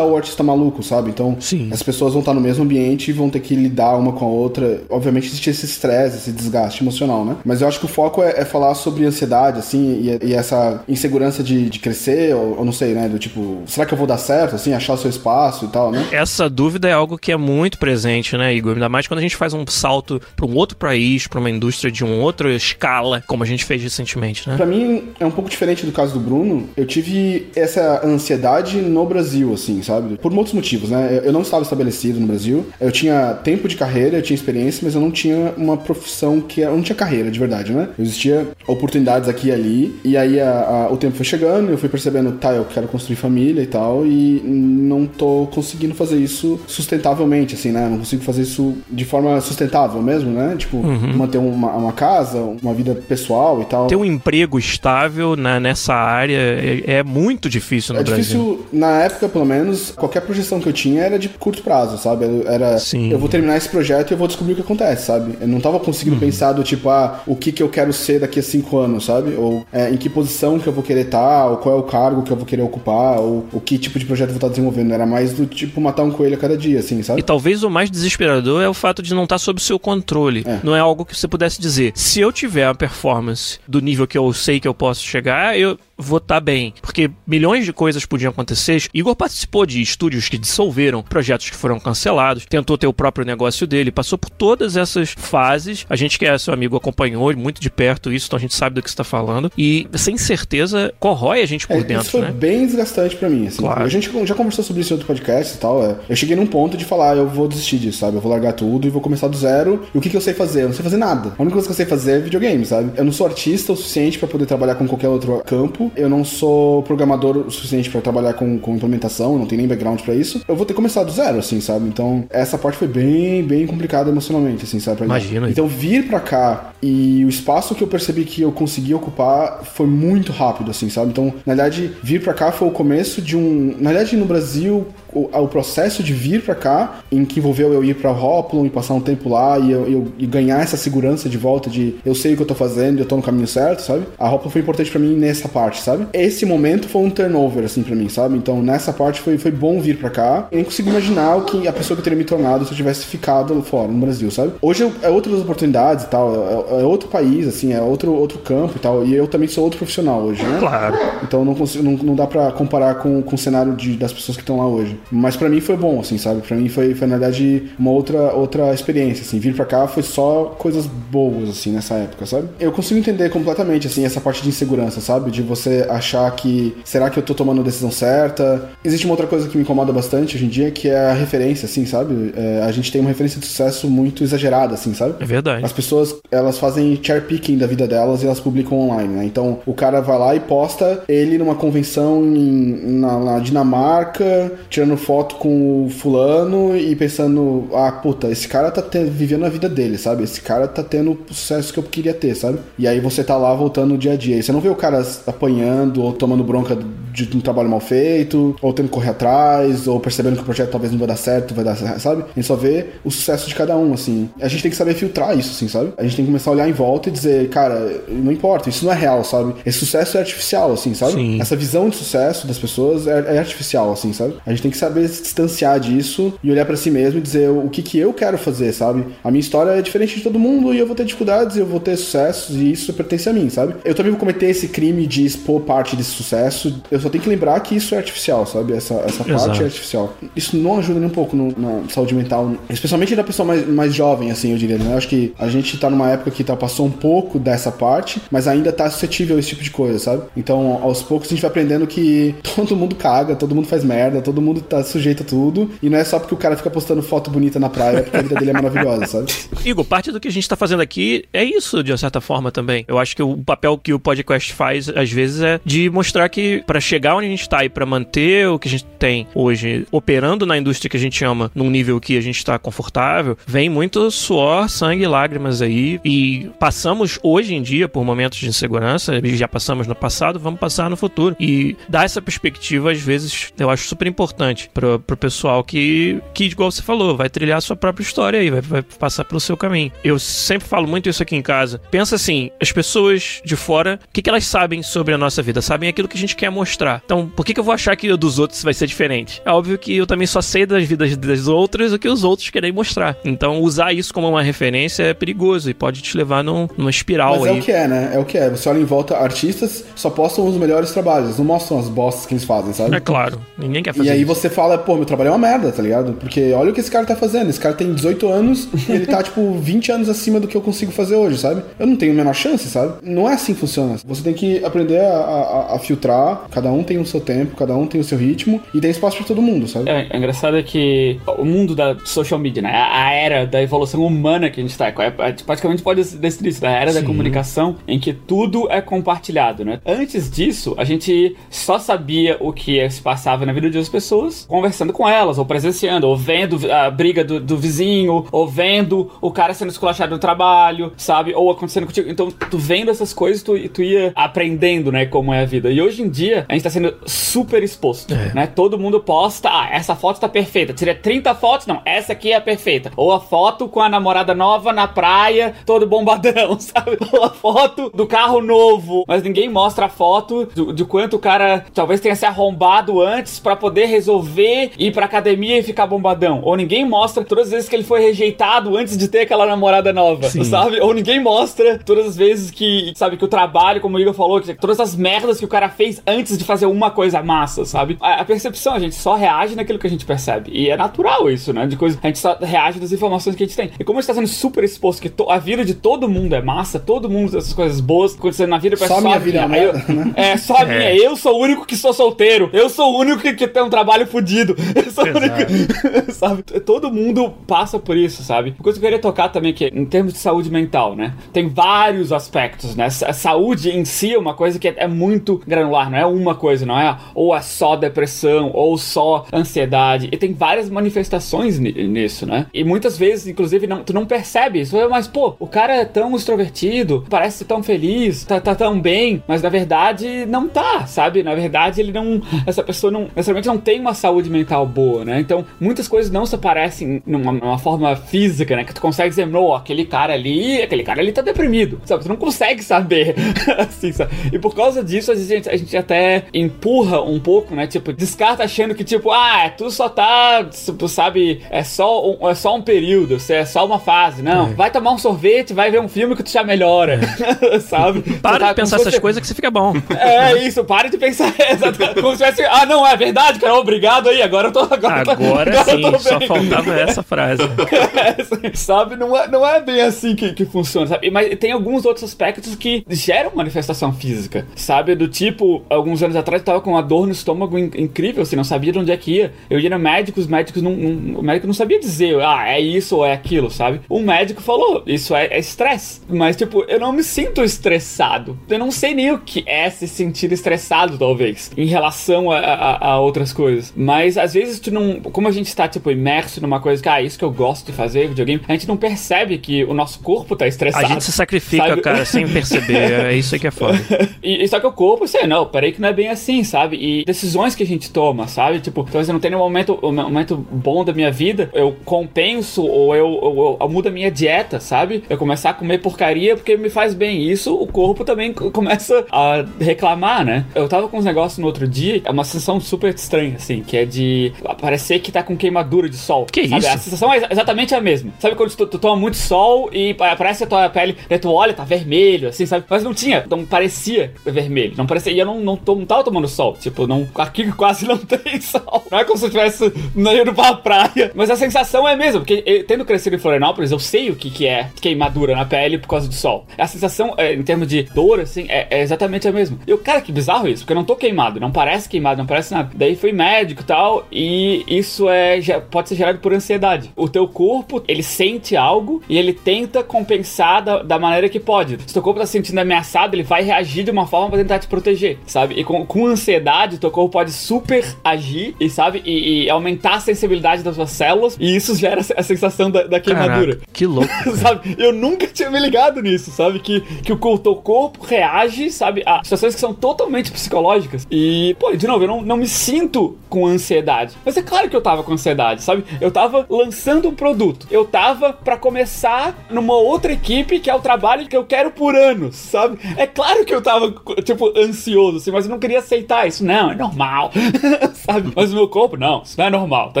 ao artista maluco, sabe? Então, Sim. as pessoas vão estar no mesmo ambiente e vão ter que lidar uma com a outra. Obviamente existe esse estresse, esse desgaste emocional, né? Mas eu acho que o foco é, é falar sobre ansiedade, assim, e, e essa insegurança de, de crescer, ou, ou, não sei, né? Do tipo, será que eu vou dar certo, assim, achar o seu espaço e tal, né? Essa dúvida é algo que é muito presente, né, Igor? Ainda mais quando a gente faz um salto para um outro país, para uma indústria de uma outra escala, como a gente fez recentemente, né? Pra mim é um pouco diferente do caso do Bruno. Eu tive essa ansiedade no Brasil, assim, sabe? Por muitos motivos, né? Eu não estava estabelecido no Brasil. Eu tinha tempo de carreira, eu tinha experiência, mas eu não tinha uma profissão que. Eu não tinha carreira de verdade, né? Existia oportunidades aqui e ali. E aí a, a, o tempo foi chegando, eu fui percebendo, tá, eu quero construir família e tal. E não tô conseguindo fazer isso sustentavelmente, assim, né? Não consigo fazer isso de forma sustentável mesmo, né? Tipo, uhum. manter uma, uma casa, uma vida pessoal e tal. Ter um emprego estável né, nessa área é, é, muito difícil no é Brasil. É difícil, na época, pelo menos, qualquer projeção que eu tinha era de curto prazo, sabe? Era, Sim. eu vou terminar esse projeto e eu vou descobrir o que acontece, sabe? Eu não tava conseguindo uhum. pensar do tipo, ah, o que que eu quero ser daqui a cinco anos, sabe? Ou é, em que posição que eu vou querer estar, tá, ou qual é o cargo que eu vou querer ocupar, ou o que tipo de projeto eu vou estar desenvolvendo. Era mais do tipo matar um coelho a cada dia, assim, sabe? E talvez o mais desesperador é o fato de não estar sob o seu controle. É. Não é algo que você pudesse dizer. Se eu tiver a performance do nível que eu sei que eu posso chegar, eu tá bem. Porque milhões de coisas podiam acontecer. Igor participou de estúdios que dissolveram, projetos que foram cancelados, tentou ter o próprio negócio dele, passou por todas essas fases. A gente que é seu amigo acompanhou muito de perto isso, então a gente sabe do que está falando. E sem certeza corrói a gente por é, dentro. Isso foi né? bem desgastante para mim. Assim. Claro. A gente já conversou sobre isso em outro podcast e tal. É. Eu cheguei num ponto de falar, eu vou desistir disso, sabe? Eu vou largar tudo e vou começar do zero. E o que, que eu sei fazer? Eu não sei fazer nada. A única coisa que eu sei fazer é videogame, sabe? Eu não sou artista o suficiente para poder trabalhar com qualquer outro campo. Eu não sou programador o suficiente para trabalhar com, com implementação, não tenho nem background para isso. Eu vou ter que começar do zero, assim, sabe? Então, essa parte foi bem, bem complicada emocionalmente, assim, sabe? Imagina. Então, vir para cá e o espaço que eu percebi que eu consegui ocupar foi muito rápido, assim, sabe? Então, na verdade, vir para cá foi o começo de um. Na verdade, no Brasil, o, o processo de vir para cá, em que envolveu eu ir para Hoplon e passar um tempo lá e, eu, eu, e ganhar essa segurança de volta de eu sei o que eu tô fazendo, eu tô no caminho certo, sabe? A Hoplon foi importante para mim nessa parte, sabe? Esse momento foi um turnover, assim, para mim, sabe? Então, nessa parte foi, foi bom vir para cá. Eu nem consigo imaginar o que a pessoa que eu teria me tornado se eu tivesse ficado fora, no Brasil, sabe? Hoje é outras oportunidades e tal, é, é, outro país, assim, é outro, outro campo e tal, e eu também sou outro profissional hoje, né? Claro. Então, não, consigo, não, não dá para comparar com, com o cenário de, das pessoas que estão lá hoje. Mas para mim foi bom, assim, sabe? Para mim foi, foi, na verdade, uma outra, outra experiência, assim. Vir para cá foi só coisas boas, assim, nessa época, sabe? Eu consigo entender completamente, assim, essa parte de insegurança, sabe? De você achar que, será que eu tô tomando a decisão certa? Existe uma outra coisa que me incomoda bastante hoje em dia, que é a referência, assim, sabe? É, a gente tem uma referência de sucesso muito exagerada, assim, sabe? É verdade. As pessoas, elas fazem cherry picking da vida delas e elas publicam online, né? Então, o cara vai lá e posta ele numa convenção em, na, na Dinamarca, tirando foto com o fulano e pensando, ah, puta, esse cara tá te, vivendo a vida dele, sabe? Esse cara tá tendo o sucesso que eu queria ter, sabe? E aí você tá lá voltando no dia a dia. E você não vê o cara apanhando ou tomando bronca de um trabalho mal feito, ou tendo que correr atrás, ou percebendo que o projeto talvez não vai dar certo, vai dar, sabe? A gente só vê o sucesso de cada um, assim. A gente tem que saber filtrar isso, assim, sabe? A gente tem que começar a olhar em volta e dizer, cara, não importa, isso não é real, sabe? Esse sucesso é artificial, assim, sabe? Sim. Essa visão de sucesso das pessoas é, é artificial, assim, sabe? A gente tem que saber se distanciar disso e olhar para si mesmo e dizer o que, que eu quero fazer, sabe? A minha história é diferente de todo mundo e eu vou ter dificuldades e eu vou ter sucessos e isso pertence a mim, sabe? Eu também vou cometer esse crime de expor parte desse sucesso. Eu só tenho que lembrar que isso é artificial, sabe? Essa, essa parte Exato. é artificial. Isso não ajuda nem um pouco no- na saúde mental, especialmente da pessoa mais, mais jovem, assim, eu diria, né? Eu acho que a gente tá numa época que tá, passou um pouco dessa parte, mas ainda tá suscetível a esse tipo de coisa, sabe? Então, aos poucos a gente vai aprendendo que todo mundo caga, todo mundo faz merda, todo mundo tá sujeito a tudo, e não é só porque o cara fica postando foto bonita na praia, é porque a vida dele é maravilhosa, sabe? Igor, parte do que a gente tá fazendo aqui é isso, de uma certa forma também. Eu acho que o papel que o podcast faz, às vezes, é de mostrar que para chegar onde a gente tá e para manter o que a gente tem hoje operando na indústria que a gente ama num nível que a gente tá confortável, vem muito suor, sangue e lágrimas aí. E passamos hoje em dia por momentos de insegurança, já passamos no passado, vamos passar no futuro. E dar essa perspectiva, às vezes, eu acho super importante pro, pro pessoal que, que, igual você falou, vai trilhar a sua própria história aí, vai, vai passar pelo seu caminho. Eu sempre falo muito isso aqui em casa. Pensa assim, as pessoas de fora, o que, que elas sabem sobre a nossa vida? Sabem aquilo que a gente quer mostrar. Então, por que, que eu vou achar que o dos outros vai ser diferente? É óbvio que eu também só sei das vidas das outras o que os outros querem mostrar. Então, usar isso como uma referência é perigoso e pode te levar num- numa espiral Mas é aí. o que é, né? É o que é. Você olha em volta, artistas só postam os melhores trabalhos, não mostram as bostas que eles fazem, sabe? É claro, ninguém quer fazer E aí isso. você fala, pô, meu trabalho é uma merda, tá ligado? Porque olha o que esse cara tá fazendo. Esse cara tem 18 anos e ele tá, tipo, 20 anos acima do que eu consigo fazer hoje, sabe? Eu não tenho a menor chance, sabe? Não é assim que funciona. Você tem que aprender a, a- a filtrar. Cada um tem o seu tempo, cada um tem o seu ritmo e tem espaço pra todo mundo, sabe? É, é engraçado é que o mundo da social media, né? A a era da evolução humana que a gente tá. É, é, praticamente pode decidir isso, da era da comunicação em que tudo é compartilhado, né? Antes disso, a gente só sabia o que se passava na vida de outras pessoas conversando com elas, ou presenciando, ou vendo a briga do, do vizinho, ou vendo o cara sendo esculachado no trabalho, sabe? Ou acontecendo contigo. Então, tu vendo essas coisas, tu, tu ia aprendendo, né, como é a vida. E hoje em dia, a gente tá sendo super exposto, né? Todo mundo posta, ah, essa foto tá perfeita. Tirei 30 fotos, não, essa aqui é a perfeita. Ou a foto com a namorada nova na praia, todo bombadão, sabe? Ou a foto do carro novo. Mas ninguém mostra a foto do- de quanto o cara talvez tenha se arrombado antes pra poder resolver ir pra academia e ficar bombadão. Ou ninguém mostra todas as vezes que ele foi rejeitado antes de ter aquela namorada nova, Sim. sabe? Ou ninguém mostra todas as vezes que, sabe, que o trabalho, como o Igor falou, que todas as merdas que o cara fez antes de fazer uma coisa massa, sabe? A, a percepção, a gente só reage naquilo que a gente percebe. E é natural isso, né? De coisa, a gente só reage das informações que a gente tem. E como a gente tá sendo super exposto que to- a vida de todo mundo é massa, todo mundo tem essas coisas boas acontecendo na vida, Só a minha vida é uma Aí eu- né? É, só a minha. Eu sou o único que sou solteiro. Eu sou o único que, que tem um trabalho fudido. Eu sou o único. sabe? Todo mundo passa por isso, sabe? Uma coisa que eu queria tocar também, que em termos de saúde mental, né? Tem vários aspectos, né? A saúde em si é uma coisa que é, é muito granular, não é uma coisa, não é? Ou é só depressão, ou só ansiedade. E tem várias manifestações ni- nisso, né? E muitas vezes, inclusive, não, tu não percebe isso. Mas, pô, o cara é tão extrovertido, parece tão feliz, tá, tá tão bem, mas na verdade não tá, sabe? Na verdade, ele não. Essa pessoa não necessariamente não tem uma saúde mental boa, né? Então, muitas coisas não se aparecem numa, numa forma física, né? Que tu consegue dizer, não, aquele cara ali, aquele cara ali tá deprimido, sabe? Tu não consegue saber, assim, sabe? E por causa disso, a gente, a gente até empurra um pouco, né? Tipo, descarta achando que, tipo, ah, tu só tá, tipo, sabe, é só um, é só um período, é só uma fase. Não, vai tomar um sorvete, vai ver um filme que tu já melhora, sabe? Tu Para tá de pensar essas fosse- coisas que você fica bom. é isso, pare de pensar. Exatamente. Como se tivesse. Ah, não, é verdade, cara. Obrigado aí. Agora eu tô. Agora, eu tô- Agora eu sim, tô só faltava essa frase. É, sabe, não é, não é bem assim que, que funciona, sabe? Mas tem alguns outros aspectos que geram manifestação física, sabe? Do tipo, alguns anos atrás eu tava com uma dor no estômago in- incrível, assim, não sabia de onde é que ia. Eu ia no médico, os médicos não, não- o médico não sabia dizer, ah, é isso ou é aquilo, sabe? Um médico falou, isso é é estresse. Mas, tipo, eu não me sinto estressado. Eu não sei nem o que é se sentir estressado, talvez, em relação a, a- a outras coisas. Mas às vezes tu não. Como a gente tá, tipo, imerso numa coisa que, ah, isso que eu gosto de fazer, videogame, a gente não percebe que o nosso corpo tá A estressado. gente se sacrifica, sabe? cara, sem perceber. É isso aí que é foda. E, e só que o corpo, sei, não, peraí que não é bem assim, sabe? E decisões que a gente toma, sabe? Tipo, talvez eu não tenha um momento, um momento bom da minha vida, eu compenso ou eu, eu, eu, mudo a minha dieta, sabe? Eu começar a comer porcaria porque me faz bem. Isso o corpo também começa a reclamar, né? Eu tava com uns negócios no outro dia, é uma sensação super estranha, assim, que é de parecer que tá com queimadura de sol. Que sabe? isso? A sensação é exatamente a mesma. Sabe quando tu, tu toma muito sol e parece a tua pele, né, tu olha, tá vermelho, assim, sabe? Mas não tinha, não parecia vermelho. Não parecia, e eu não, não, tô, tava tomando sol. Tipo, não, aqui quase não tem sol. Não é como se eu tivesse indo pra praia. Mas a sensação é mesmo, porque eu, tendo crescido em Florianópolis, eu sei o que, que é queimadura na pele por causa do sol. A sensação, é, em termos de dor, assim, é, é, exatamente a mesma. E o cara, que bizarro isso, porque eu não tô queimado, não parece queimado, não parece nada. Daí fui médico e tal, e isso é pode ser gerado por ansiedade. O teu corpo, ele sente algo e ele tenta compensar da, da maneira que pode. Se teu corpo tá se sentindo ameaçado, ele vai reagir de uma forma para tentar te proteger, sabe? E com, com ansiedade, teu corpo pode super agir e, sabe, e, e, aumentar a sensibilidade das suas células, e isso gera a sensação da, da queimadura. Caraca, que louco. sabe? Eu nunca tinha me ligado nisso, sabe? Que, que o teu corpo reage, sabe, a situações que são totalmente psicológicas. E, pô, de novo, eu não, não me sinto com ansiedade. Mas é claro que eu tava com ansiedade, sabe? Eu tava lançando um produto. Eu tava para começar numa outra equipe que é o trabalho que eu quero por anos, sabe? É claro que eu tava, tipo, ansioso, assim, mas eu não queria aceitar isso. Não, é normal, sabe? Mas o meu corpo, não, isso não é normal. Tá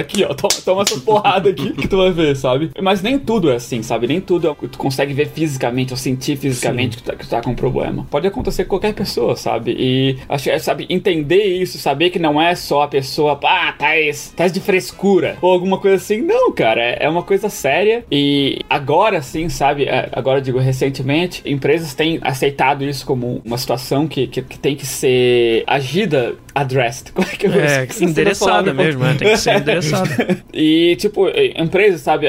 aqui, ó, toma, toma essa porrada aqui que tu vai ver, sabe? Mas nem tudo é assim, sabe? Nem tudo é, tu consegue ver fisicamente ou sentir fisicamente que tu, tá, que tu tá com um problema. Pode acontecer com qualquer pessoa, sabe? E acho é, sabe, entender isso, saber que não é só a pessoa, ah, tá, tá de frescura ou alguma coisa assim. Não, cara, é, é uma coisa séria e agora sim, sabe? É, agora digo recentemente, empresas têm aceitado isso como uma situação que, que, que tem que ser agida addressed. Como é que eu É, endereçada mesmo, é, tem que ser endereçada. e, tipo, empresas, sabe,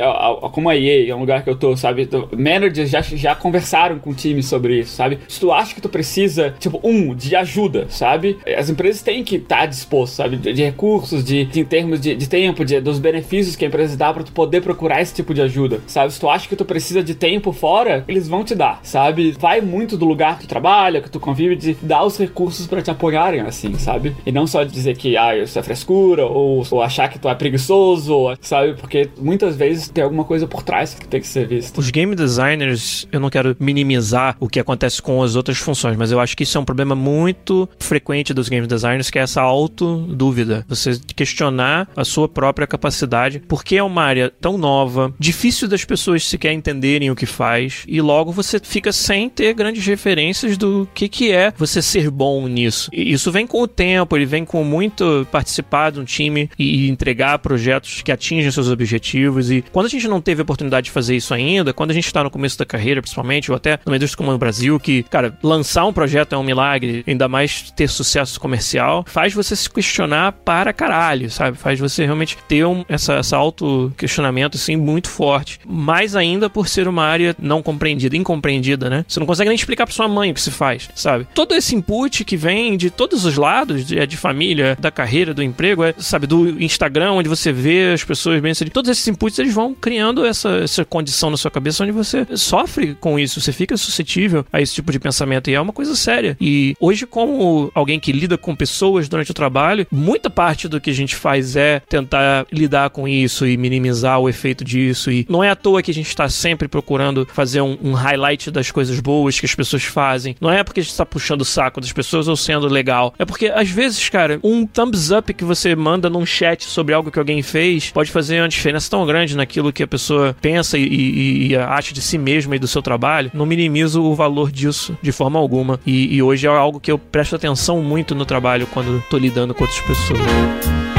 como a EA, é um lugar que eu tô, sabe, managers já, já conversaram com times sobre isso, sabe? Se tu acha que tu precisa, tipo, um, de ajuda, sabe? As empresas têm que estar tá dispostas, sabe, de, de, recursos, de, de, em termos de, de tempo, de, dos benefícios que a empresa dá pra tu poder procurar esse tipo de ajuda, sabe? Se tu acha que tu precisa de tempo fora, eles vão te dar, sabe? Vai muito do lugar que tu trabalha, que tu convive, de dar os recursos para te apoiarem, assim, sabe? E não só dizer que, ah, isso é frescura, ou, ou achar que tu é preguiçoso, sabe? Porque muitas vezes tem alguma coisa por trás que tem que ser vista. Os game designers, eu não quero minimizar o que acontece com as outras funções, mas eu acho que isso é um problema muito frequente dos game designers, que é essa auto-dúvida. Você questionar a sua própria capacidade, porque é uma área tão nova, difícil das pessoas sequer entenderem o que faz, e logo você fica sem ter grandes referências do que, que é você ser bom nisso. E isso vem com o tempo, ele vem com muito participar de um time e entregar projetos que atingem seus objetivos. E quando a gente não teve a oportunidade de fazer isso ainda, quando a gente está no começo da carreira, principalmente, ou até numa indústria como o Brasil, que, cara, lançar um projeto é um milagre, ainda mais ter sucesso comercial, faz você se questionar para caralho, sabe? Faz você realmente ter um, essa, essa auto-questionamento, assim, muito forte. Mais ainda por ser uma área não compreendida, incompreendida, né? Você não consegue nem explicar para sua mãe o que se faz, sabe? Todo esse input que vem de todos os lados, de, é de família, da carreira, do emprego, é, sabe, do Instagram, onde você vê as pessoas bem todos esses inputs eles vão criando essa, essa condição na sua cabeça onde você sofre com isso, você fica suscetível a esse tipo de pensamento e é uma coisa séria. E hoje, como alguém que lida com pessoas durante o trabalho, muita parte do que a gente faz é tentar lidar com isso e minimizar o efeito disso. E não é à toa que a gente está sempre procurando fazer um, um highlight das coisas boas que as pessoas fazem. Não é porque a gente está puxando o saco das pessoas ou sendo legal. É porque, às vezes, cara, um thumbs up que você manda num chat sobre algo que alguém fez pode fazer uma diferença tão grande naquilo que a pessoa pensa e, e, e acha de si mesma e do seu trabalho. Não minimizo o valor disso de forma alguma. E, e hoje é algo que eu presto atenção muito no trabalho quando tô lidando com outras pessoas.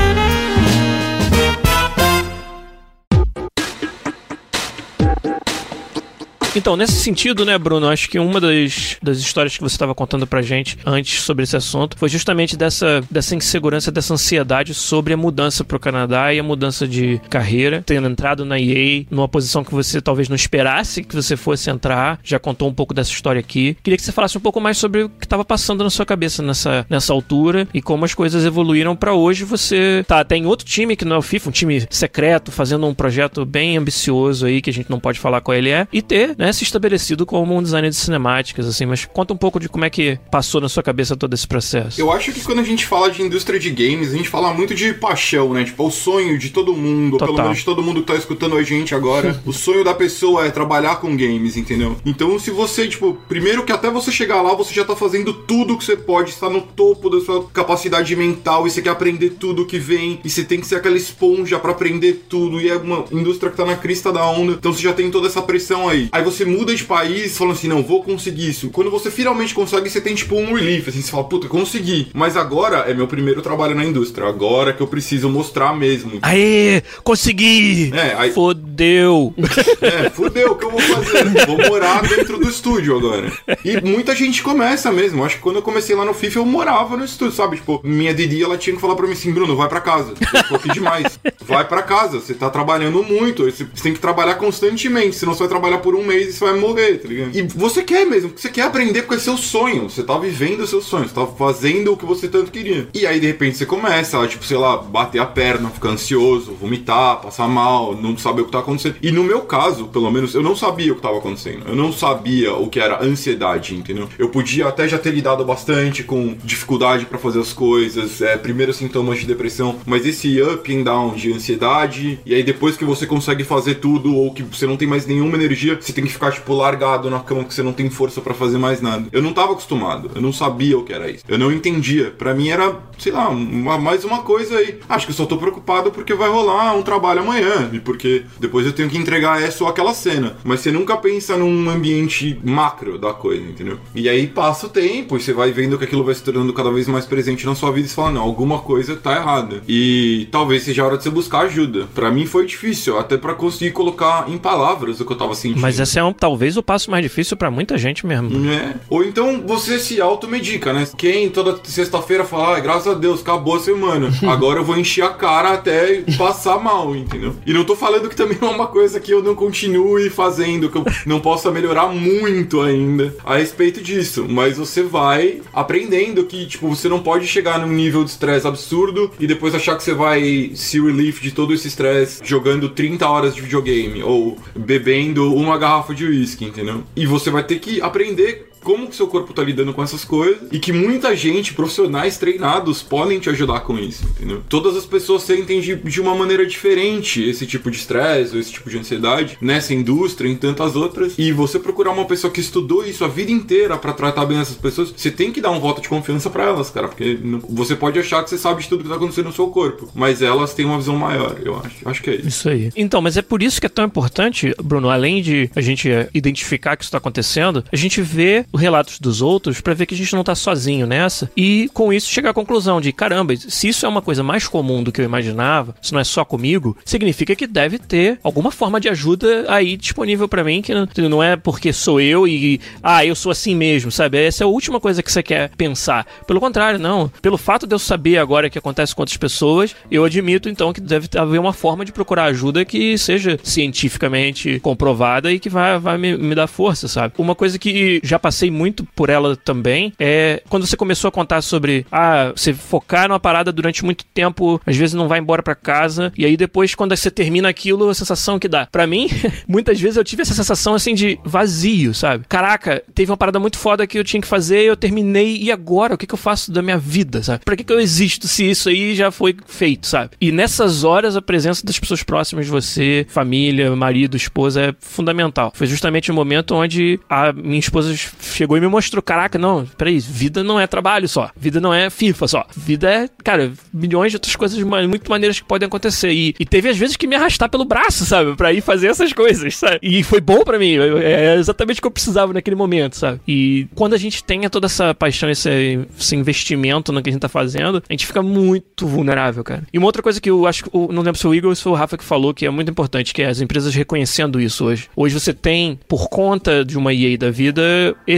Então, nesse sentido, né, Bruno, acho que uma das, das histórias que você estava contando pra gente antes sobre esse assunto foi justamente dessa, dessa insegurança, dessa ansiedade sobre a mudança pro Canadá e a mudança de carreira, tendo entrado na EA numa posição que você talvez não esperasse que você fosse entrar. Já contou um pouco dessa história aqui. Queria que você falasse um pouco mais sobre o que estava passando na sua cabeça nessa, nessa altura e como as coisas evoluíram para hoje. Você tá até em outro time que não é o FIFA, um time secreto, fazendo um projeto bem ambicioso aí que a gente não pode falar qual ele é, e ter né, se estabelecido como um designer de cinemáticas, assim, mas conta um pouco de como é que passou na sua cabeça todo esse processo. Eu acho que quando a gente fala de indústria de games, a gente fala muito de paixão, né? Tipo, o sonho de todo mundo, Total. pelo menos de todo mundo que tá escutando a gente agora. o sonho da pessoa é trabalhar com games, entendeu? Então, se você, tipo, primeiro que até você chegar lá, você já tá fazendo tudo que você pode, está no topo da sua capacidade mental e você quer aprender tudo que vem, e você tem que ser aquela esponja pra aprender tudo, e é uma indústria que tá na crista da onda, então você já tem toda essa pressão aí. Aí você muda de país falando assim, não, vou conseguir isso. Quando você finalmente consegue, você tem tipo um relief, assim, você fala, puta, consegui. Mas agora é meu primeiro trabalho na indústria, agora que eu preciso mostrar mesmo. Aê, consegui! É, aí, Fodeu! é, fudeu, o que eu vou fazer? Vou morar dentro do estúdio agora. E muita gente começa mesmo. Acho que quando eu comecei lá no FIFA, eu morava no estúdio, sabe? Tipo, minha Didi, ela tinha que falar pra mim assim, Bruno, vai pra casa. Eu tô aqui demais. Vai pra casa, você tá trabalhando muito. Você tem que trabalhar constantemente, senão você vai trabalhar por um mês e você vai morrer, tá ligado? E você quer mesmo, você quer aprender porque é seu sonho. Você tá vivendo o seu sonho, você tá fazendo o que você tanto queria. E aí, de repente, você começa, tipo, sei lá, bater a perna, ficar ansioso, vomitar, passar mal, não saber o que tá acontecendo. E no meu caso, pelo menos, eu não sabia o que tava acontecendo. Eu não sabia o que era ansiedade, entendeu? Eu podia até já ter lidado bastante com dificuldade pra fazer as coisas, é, primeiros sintomas de depressão, mas esse up and down de ansiedade, e aí depois que você consegue fazer tudo, ou que você não tem mais nenhuma energia, você tem que ficar, tipo, largado na cama, que você não tem força pra fazer mais nada. Eu não tava acostumado, eu não sabia o que era isso. Eu não entendia. Pra mim era, sei lá, uma- mais uma coisa aí. Acho que eu só tô preocupado porque vai rolar um trabalho amanhã, e porque depois eu tenho que entregar é só aquela cena. Mas você nunca pensa num ambiente macro da coisa, entendeu? E aí passa o tempo e você vai vendo que aquilo vai se tornando cada vez mais presente na sua vida e você fala, não, alguma coisa tá errada. E talvez seja a hora de você buscar ajuda. Pra mim foi difícil, até pra conseguir colocar em palavras o que eu tava sentindo. Mas esse é um, talvez o passo mais difícil pra muita gente mesmo. É. Ou então você se automedica, né? Quem toda sexta-feira fala, ah, graças a Deus, acabou a semana. Agora eu vou encher a cara até passar mal, entendeu? E não tô falando que também é uma coisa que eu não continue fazendo, que eu não possa melhorar muito ainda a respeito disso. Mas você vai aprendendo que, tipo, você não pode chegar num nível de estresse absurdo e depois achar que você vai se relief de todo esse estresse jogando 30 horas de videogame ou bebendo uma garrafa de uísque, entendeu? E você vai ter que aprender como que seu corpo tá lidando com essas coisas e que muita gente, profissionais treinados, podem te ajudar com isso, entendeu? Todas as pessoas sentem de, de uma maneira diferente esse tipo de estresse ou esse tipo de ansiedade nessa indústria e em tantas outras. E você procurar uma pessoa que estudou isso a vida inteira pra tratar bem essas pessoas, você tem que dar um voto de confiança pra elas, cara, porque não- você pode achar que você sabe de tudo que tá acontecendo no seu corpo, mas elas têm uma visão maior, eu acho. Acho que é isso. Isso aí. Então, mas é por isso que é tão importante, Bruno, além de a gente eh, identificar que isso está acontecendo, a gente vê relatos dos outros pra ver que a gente não tá sozinho nessa e com isso chegar à conclusão de caramba, se isso é uma coisa mais comum do que eu imaginava, se não é só comigo, significa que deve ter alguma forma de ajuda aí disponível pra mim que não, é porque sou eu e ah, eu sou assim mesmo, sabe? Essa é a última coisa que você quer pensar. Pelo contrário, não. Pelo fato de eu saber agora que acontece com outras pessoas, eu admito então que deve haver uma forma de procurar ajuda que seja cientificamente comprovada e que vai, vai me, me dar força, sabe? Uma coisa que já passei muito por ela também é quando você começou a contar sobre ah, você focar numa parada durante muito tempo, às vezes não vai embora pra casa, e aí depois quando você termina aquilo, a sensação que dá. Pra mim, muitas vezes eu tive essa sensação assim de vazio, sabe? Caraca, teve uma parada muito foda que eu tinha que fazer, eu terminei, e agora? O que, que eu faço da minha vida, sabe? Pra que, que eu existo se isso aí já foi feito, sabe? E nessas horas, a presença das pessoas próximas de você, família, marido, esposa, é fundamental. Foi justamente o momento onde a minha esposa chegou e me mostrou: caraca, não, peraí, vida não é trabalho só. Vida não é FIFA só. Vida é, cara, milhões de outras coisas muito maneiras que podem acontecer. E, e teve às vezes que me arrastar pelo braço, sabe? Pra ir fazer essas coisas, sabe? E foi bom pra mim. É exatamente o que eu precisava naquele momento, sabe? E quando a gente tenha toda essa paixão, esse, esse investimento no que a gente tá fazendo, a gente fica muito vulnerável, cara. E uma outra coisa que eu acho que, não lembro se o Igor ou se foi o Rafa que falou, que é muito importante, que é as empresas reconhecendo isso hoje. Hoje você tem, por conta de uma EA da vida,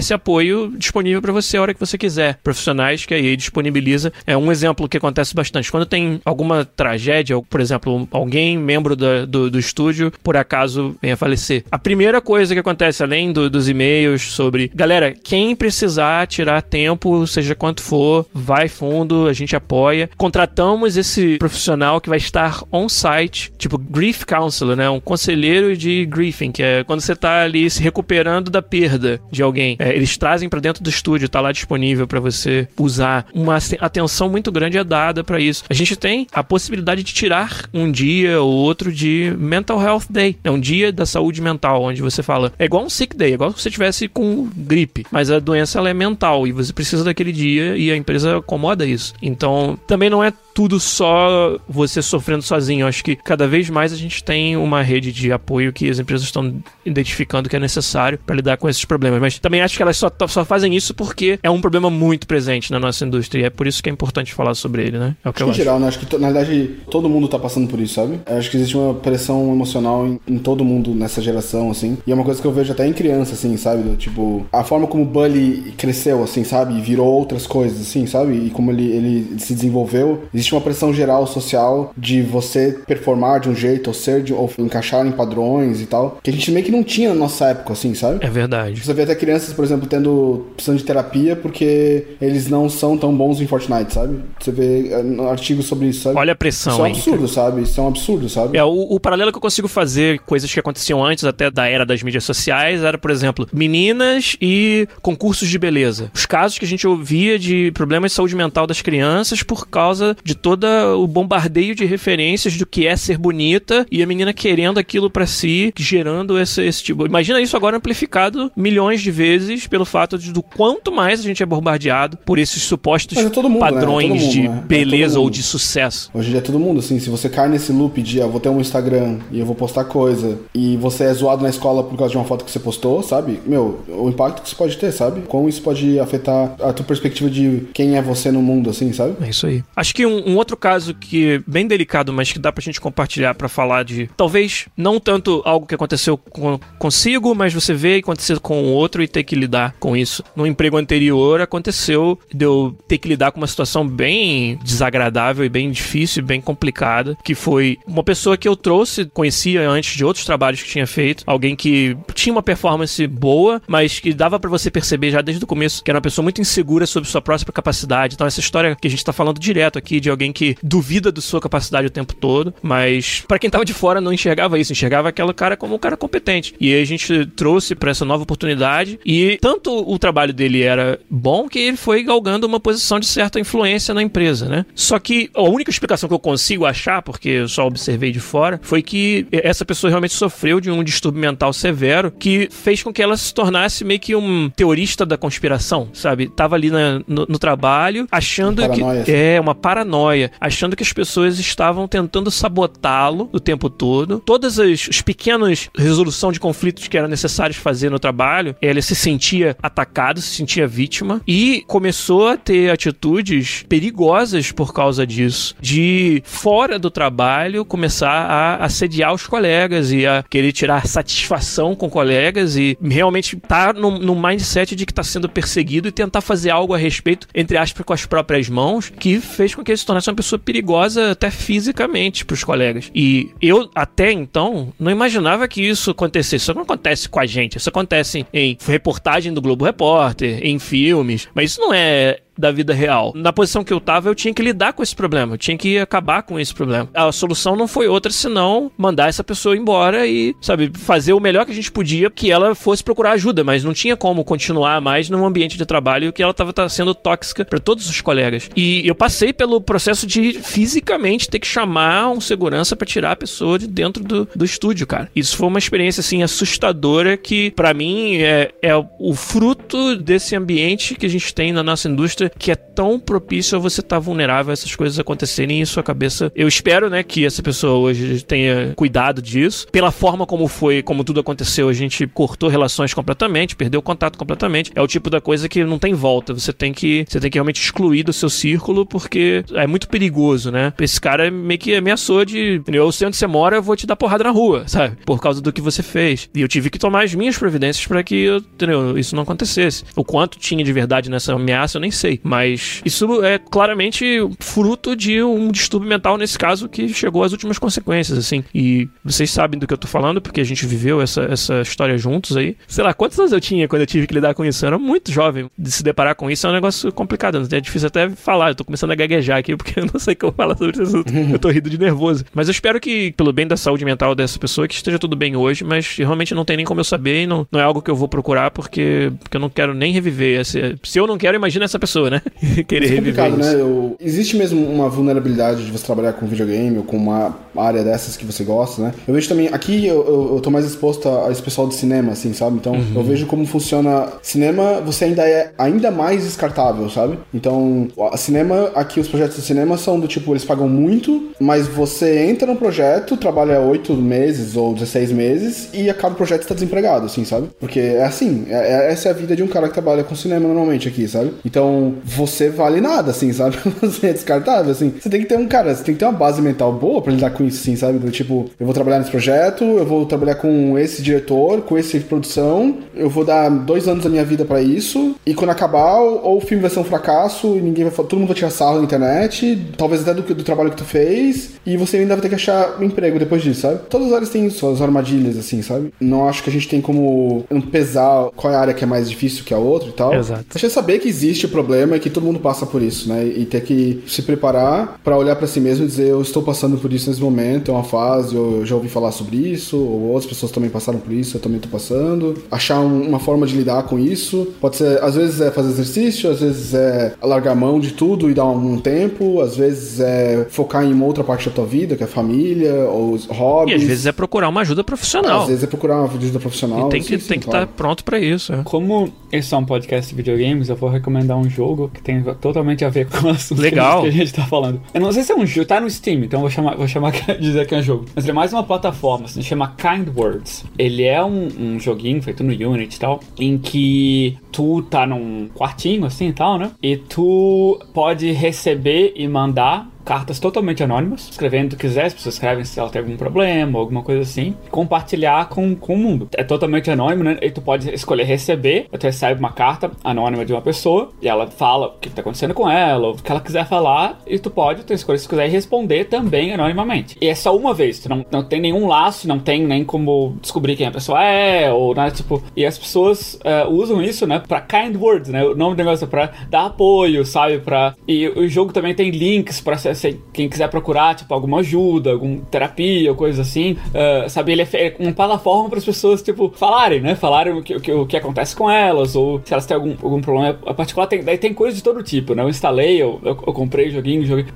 esse apoio disponível para você a hora que você quiser. Profissionais que aí disponibiliza. É um exemplo que acontece bastante. Quando tem alguma tragédia, por exemplo, alguém, membro do, do, do estúdio, por acaso venha falecer. A primeira coisa que acontece, além do, dos e-mails sobre, galera, quem precisar tirar tempo, seja quanto for, vai fundo, a gente apoia. Contratamos esse profissional que vai estar on-site, tipo grief counselor, né? Um conselheiro de griefing, que é quando você tá ali se recuperando da perda de alguém. É, eles trazem para dentro do estúdio, tá lá disponível para você usar. Uma atenção muito grande é dada para isso. A gente tem a possibilidade de tirar um dia ou outro de Mental Health Day, é um dia da saúde mental, onde você fala, é igual um sick day, é igual se você tivesse com gripe, mas a doença ela é mental e você precisa daquele dia e a empresa acomoda isso. Então, também não é tudo só você sofrendo sozinho. Eu acho que cada vez mais a gente tem uma rede de apoio que as empresas estão identificando que é necessário para lidar com esses problemas. Mas também acho que elas só, só fazem isso porque é um problema muito presente na nossa indústria. E é por isso que é importante falar sobre ele, né? É o que acho eu que, em geral, né? acho que na verdade todo mundo tá passando por isso, sabe? Acho que existe uma pressão emocional em, em, todo mundo nessa geração, assim. E é uma coisa que eu vejo até em criança, assim, sabe? Tipo, a forma como o Bully cresceu, assim, sabe? E virou outras coisas, assim, sabe? E como ele, ele se desenvolveu existe uma pressão geral social de você performar de um jeito, ou ser de, ou encaixar em padrões e tal, que a gente meio que não tinha na nossa época, assim, sabe? É verdade. Você vê até crianças, por exemplo, tendo precisando de terapia porque eles não são tão bons em Fortnite, sabe? Você vê uh, artigos sobre isso, sabe? Olha a pressão, Isso é um absurdo, sabe? Isso é um absurdo, sabe? É, o, o paralelo que eu consigo fazer, coisas que aconteciam antes até da era das mídias sociais, era, por exemplo, meninas e concursos de beleza. Os casos que a gente ouvia de problemas de saúde mental das crianças por causa de todo o bombardeio de referências do que é ser bonita e a menina querendo aquilo para si, gerando esse, esse, tipo. Imagina isso agora amplificado milhões de vezes pelo fato de do quanto mais a gente é bombardeado por esses supostos é mundo, padrões né? é mundo, de né? beleza ou de sucesso. Hoje em dia é todo mundo, assim, se você cai nesse loop de ah, vou ter um Instagram e eu vou postar coisa e você é zoado na escola por causa de uma foto que você postou, sabe? Meu, o impacto que isso pode ter, sabe? Como isso pode afetar a tua perspectiva de quem é você no mundo, assim, sabe? É isso aí. Acho que um, um outro caso que bem delicado, mas que dá pra gente compartilhar para falar de talvez não tanto algo que aconteceu com, consigo, mas você vê acontecer com o outro e ter que lidar com isso. No emprego anterior aconteceu de eu ter que lidar com uma situação bem desagradável e bem difícil, bem complicada, que foi uma pessoa que eu trouxe, conhecia antes de outros trabalhos que tinha feito, alguém que tinha uma performance boa, mas que dava para você perceber já desde o começo que era uma pessoa muito insegura sobre sua própria capacidade. Então essa história que a gente tá falando direto aqui de alguém que duvida da sua capacidade o tempo todo, mas para quem tava de fora não enxergava isso, enxergava aquele cara como um cara competente. E aí a gente trouxe para essa nova oportunidade e tanto o trabalho dele era bom que ele foi galgando uma posição de certa influência na empresa, né? Só que a única explicação que eu consigo achar, porque eu só observei de fora, foi que essa pessoa realmente sofreu de um distúrbio mental severo que fez com que ela se tornasse meio que um teorista da conspiração, sabe? Tava ali na, no, no, trabalho achando que é uma paranoia, achando que as pessoas estavam tentando sabotá-lo o tempo todo. Todas as, as pequenas resolução de conflitos que eram necessários fazer no trabalho, ele se sentia atacado, se sentia vítima e começou a ter atitudes perigosas por causa disso, de fora do trabalho começar a assediar os colegas e a querer tirar satisfação com colegas e realmente estar tá no, no mindset de que está sendo perseguido e tentar fazer algo a respeito, entre aspas, com as próprias mãos, que fez com que ele se tornasse uma pessoa perigosa até fisicamente para os colegas. E eu, até então, não imaginava que isso acontecesse. Isso não acontece com a gente. Isso acontece em reportagem do Globo Repórter, em filmes. Mas isso não é da vida real. Na posição que eu tava, eu tinha que lidar com esse problema, eu tinha que acabar com esse problema. A solução não foi outra senão mandar essa pessoa embora e, sabe, fazer o melhor que a gente podia que ela fosse procurar ajuda, mas não tinha como continuar mais num ambiente de trabalho que ela tava tá sendo tóxica para todos os colegas. E eu passei pelo processo de fisicamente ter que chamar um segurança para tirar a pessoa de dentro do, do estúdio, cara. Isso foi uma experiência assim assustadora que para mim é, é o fruto desse ambiente que a gente tem na nossa indústria que é tão propício a você estar tá vulnerável a essas coisas acontecerem em sua cabeça. Eu espero, né, que essa pessoa hoje tenha cuidado disso. Pela forma como foi, como tudo aconteceu, a gente cortou relações completamente, perdeu contato completamente. É o tipo da coisa que não tem volta. Você tem que, você tem que realmente excluir do seu círculo porque é muito perigoso, né? Esse cara meio que ameaçou de, eu sei onde você mora, eu vou te dar porrada na rua, sabe? Por causa do que você fez. E eu tive que tomar as minhas providências para que, entendeu, isso não acontecesse. O quanto tinha de verdade nessa ameaça, eu nem sei. Mas isso é claramente fruto de um distúrbio mental, nesse caso, que chegou às últimas consequências, assim. E vocês sabem do que eu tô falando, porque a gente viveu essa, essa história juntos aí. Sei lá, quantos anos eu tinha quando eu tive que lidar com isso? Eu era muito jovem. De se deparar com isso é um negócio complicado. É difícil até falar. Eu tô começando a gaguejar aqui, porque eu não sei como falar sobre isso. eu tô rindo de nervoso. Mas eu espero que, pelo bem da saúde mental dessa pessoa, que esteja tudo bem hoje, mas realmente não tem nem como eu saber e não, não é algo que eu vou procurar, porque, porque eu não quero nem reviver. Esse, se eu não quero, imagina essa pessoa, né? Querer é reviver. Isso. né? Eu, existe mesmo uma vulnerabilidade de você trabalhar com videogame ou com uma área dessas que você gosta, né? Eu vejo também, aqui eu, eu, eu tô mais exposto a, esse pessoal de cinema, assim, sabe? Então uhum. eu vejo como funciona. Cinema, você ainda é ainda mais descartável, sabe? Então, a cinema, aqui os projetos de cinema são do tipo, eles pagam muito, mas você entra no projeto, trabalha 8 meses ou 16 meses e acaba o projeto e tá desempregado, assim, sabe? Porque é assim, é, é, essa é a vida de um cara que trabalha com cinema normalmente aqui, sabe? Então, você vale nada, assim, sabe? Você é descartável, assim. Você tem que ter um cara, você tem que ter uma base mental boa para lidar com isso, assim, sabe? Do tipo, eu vou trabalhar nesse projeto, eu vou trabalhar com esse diretor, com esse produção, eu vou dar dois anos da minha vida para isso, e quando acabar, ou o filme vai ser um fracasso e ninguém vai todo mundo vai tirar sarro na internet, talvez até do, do trabalho que tu fez, e você ainda vai ter que achar um emprego depois disso, sabe? Todas as áreas têm suas armadilhas, assim, sabe? Não acho que a gente tem como pesar qual é a área que é mais difícil que a outra e tal. Exato. É saber que existe o problema e que todo mundo passa por isso, né? E ter que se preparar para olhar para si mesmo e dizer, eu estou passando por isso nesse momento, é uma fase, eu já ouvi falar sobre isso, ou outras pessoas também passaram por isso, eu também estou passando. Achar um, uma forma de lidar com isso. Pode ser, às vezes é fazer exercício, às vezes é largar mão de tudo e dar um, um tempo, às vezes é focar em uma outra parte da tua vida, que é a família, ou os hobbies. E às vezes é procurar uma ajuda profissional. Às vezes é procurar uma ajuda profissional. E tem que, que claro. estar pronto para isso. É. Como esse é um podcast de videogames, eu vou recomendar um jogo que tem totalmente a ver com o assunto Legal. que a gente tá falando. Eu não sei se é um jogo, tá no Steam, então vou chamar, vou chamar dizer que é um jogo. Mas ele é mais uma plataforma, se assim, chama Kind Words. Ele é um, um joguinho feito no Unity e tal, em que tu tá num quartinho assim e tal, né? E tu pode receber e mandar cartas totalmente anônimas, escrevendo o que quiser, as pessoas escrevem se ela tem algum problema, alguma coisa assim, compartilhar com, com o mundo. É totalmente anônimo, né? E tu pode escolher receber, tu recebe uma carta anônima de uma pessoa, e ela fala o que tá acontecendo com ela, o que ela quiser falar, e tu pode, tu escolhe se quiser responder também anonimamente. E é só uma vez, tu não, não tem nenhum laço, não tem nem como descobrir quem a pessoa é, ou nada, tipo, e as pessoas uh, usam isso, né, pra kind words, né, o nome do negócio é pra dar apoio, sabe, pra... E o jogo também tem links pra ser se quem quiser procurar, tipo, alguma ajuda, alguma terapia coisa assim, uh, sabe? Ele é uma plataforma para as pessoas, tipo, falarem, né? Falarem o que, o que, o que acontece com elas, ou se elas têm algum, algum problema particular. Tem, daí tem coisas de todo tipo, né? Eu instalei, eu, eu, eu comprei joguinho, joguei,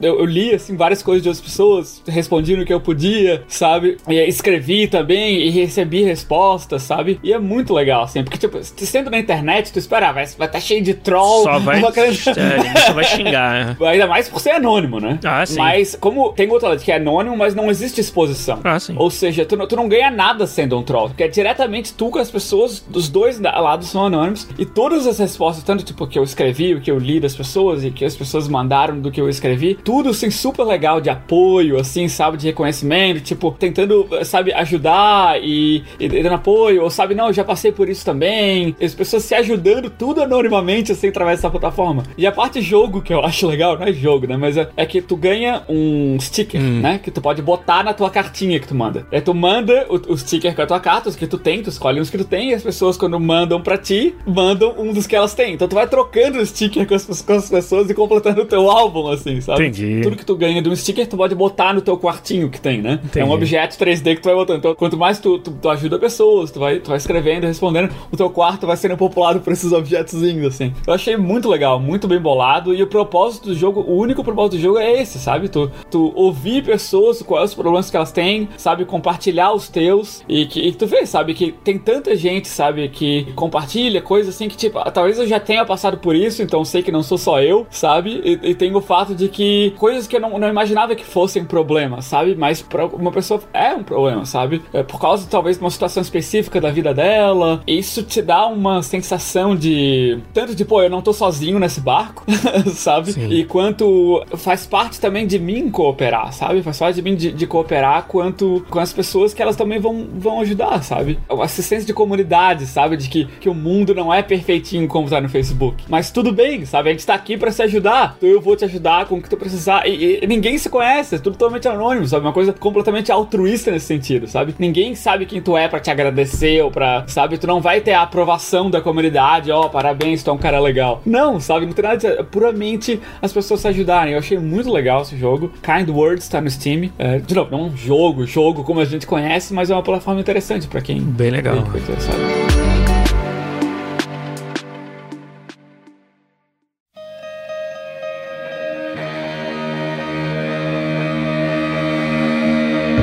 eu, eu, li, assim, várias coisas de outras pessoas, respondi no que eu podia, sabe? E escrevi também e recebi respostas, sabe? E é muito legal, assim, porque, tipo, sendo na internet, tu espera, ah, vai estar tá cheio de troll. Só vai, é, só vai xingar, né? Ainda mais por ser anônimo anônimo, né? Ah, sim. Mas como tem outro lado que é anônimo, mas não existe exposição. Ah, sim. Ou seja, tu, tu não ganha nada sendo um troll. Porque é diretamente tu com as pessoas, dos dois lados são anônimos. E todas as respostas, tanto tipo que eu escrevi, o que eu li das pessoas e que as pessoas mandaram do que eu escrevi, tudo assim super legal de apoio, assim, sabe, de reconhecimento, tipo, tentando, sabe, ajudar e, e dando apoio, ou sabe, não, eu já passei por isso também. As pessoas se ajudando tudo anonimamente, assim, através dessa plataforma. E a parte jogo que eu acho legal, não é jogo, né? Mas é, é que tu ganha um sticker, hum. né? Que tu pode botar na tua cartinha que tu manda. Aí tu manda o, o sticker com a tua carta, os que tu tem, tu escolhe uns que tu tem, e as pessoas, quando mandam pra ti, mandam um dos que elas têm. Então tu vai trocando o sticker com as, com as pessoas e completando o teu álbum, assim, sabe? Entendi. Tudo que tu ganha de um sticker, tu pode botar no teu quartinho que tem, né? Entendi. É um objeto 3D que tu vai botando. Então, quanto mais tu, tu, tu ajuda pessoas, tu vai, tu vai escrevendo, respondendo, o teu quarto vai sendo populado por esses objetozinhos, assim. Eu achei muito legal, muito bem bolado, e o propósito do jogo, o único propósito do jogo é esse, sabe? Tu, tu ouvir pessoas, quais os problemas que elas têm, sabe? Compartilhar os teus e que e tu vê, sabe? Que tem tanta gente, sabe? Que compartilha coisas assim que, tipo, talvez eu já tenha passado por isso, então sei que não sou só eu, sabe? E, e tem o fato de que coisas que eu não, não imaginava que fossem problemas, sabe? Mas pra uma pessoa é um problema, sabe? É por causa, talvez, de uma situação específica da vida dela. Isso te dá uma sensação de. Tanto de, pô, eu não tô sozinho nesse barco, sabe? Sim. E quanto faz parte também de mim cooperar, sabe? Faz parte de mim de, de, cooperar quanto com as pessoas que elas também vão, vão ajudar, sabe? A assistência de comunidade, sabe? De que, que o mundo não é perfeitinho como tá no Facebook. Mas tudo bem, sabe? A gente tá aqui para se ajudar. Então eu vou te ajudar com o que tu precisar. E, e, ninguém se conhece, é tudo totalmente anônimo, sabe? Uma coisa completamente altruísta nesse sentido, sabe? Ninguém sabe quem tu é para te agradecer ou pra, sabe? Tu não vai ter a aprovação da comunidade, ó, oh, parabéns, tu é um cara legal. Não, sabe? Não tem nada de, é puramente as pessoas se ajudarem. Eu achei muito legal esse jogo. Kind Words tá no Steam. É, de novo, não é um jogo, jogo como a gente conhece, mas é uma plataforma interessante para quem. Bem legal.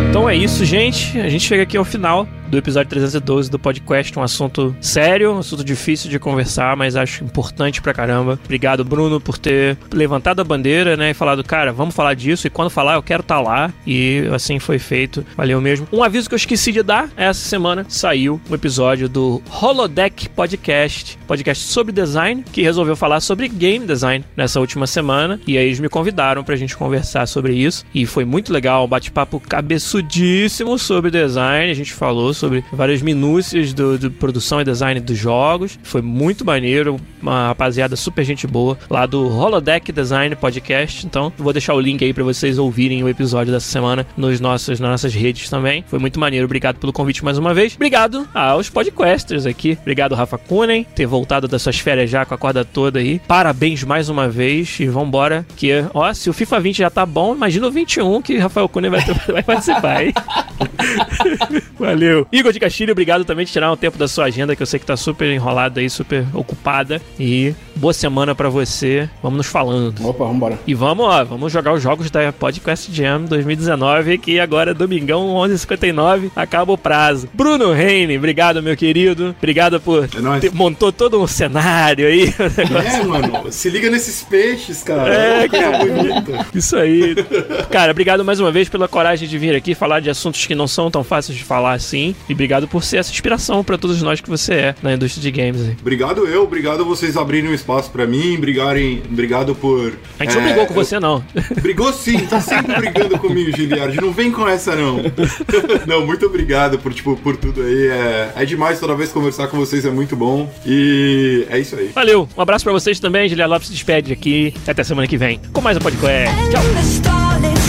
Então é isso, gente. A gente chega aqui ao final do episódio 312 do podcast. Um assunto sério, um assunto difícil de conversar, mas acho importante pra caramba. Obrigado, Bruno, por ter levantado a bandeira, né? E falado, cara, vamos falar disso. E quando falar, eu quero estar tá lá. E assim foi feito. Valeu mesmo. Um aviso que eu esqueci de dar: essa semana saiu um episódio do Holodeck Podcast, podcast sobre design, que resolveu falar sobre game design nessa última semana. E aí eles me convidaram pra gente conversar sobre isso. E foi muito legal, um bate-papo cabeçudíssimo sobre design. A gente falou sobre várias minúcias do, de produção e design dos jogos. Foi muito maneiro, uma rapaziada super gente boa lá do Holodeck Design Podcast. Então, vou deixar o link aí para vocês ouvirem o episódio dessa semana nos nossos, nas nossas redes também. Foi muito maneiro. Obrigado pelo convite mais uma vez. Obrigado aos podcasters aqui. Obrigado, Rafa Kunen, ter voltado das suas férias já com a corda toda aí. Parabéns mais uma vez e vambora. Que, ó, se o FIFA 20 já tá bom, imagina o 21 que Rafael Kunen vai, vai participar? Valeu. Igor de Castilho, obrigado também de tirar um tempo da sua agenda, que eu sei que tá super enrolada aí, super ocupada. E boa semana para você. Vamos nos falando. Opa, vambora. E vamos, ó, vamos jogar os jogos da Podcast Jam 2019, que agora, domingão, 11h59, acaba o prazo. Bruno Reine, obrigado, meu querido. Obrigado por é ter, montou todo um cenário aí. É, mano, se liga nesses peixes, cara. É, cara. Bonita. Isso aí. Cara, obrigado mais uma vez pela coragem de vir aqui falar de assuntos que não são tão fáceis de falar assim. E obrigado por ser essa inspiração para todos nós que você é na indústria de games. Obrigado eu, obrigado vocês abrirem um espaço para mim, brigarem, obrigado por. A gente é, não brigou com você, não. Brigou sim, tá sempre brigando comigo, Giliard. Não vem com essa, não. não, muito obrigado por, tipo, por tudo aí. É, é demais toda vez conversar com vocês, é muito bom. E é isso aí. Valeu, um abraço para vocês também. Giliard Lopes se despede aqui. Até semana que vem com mais um podcast. Tchau.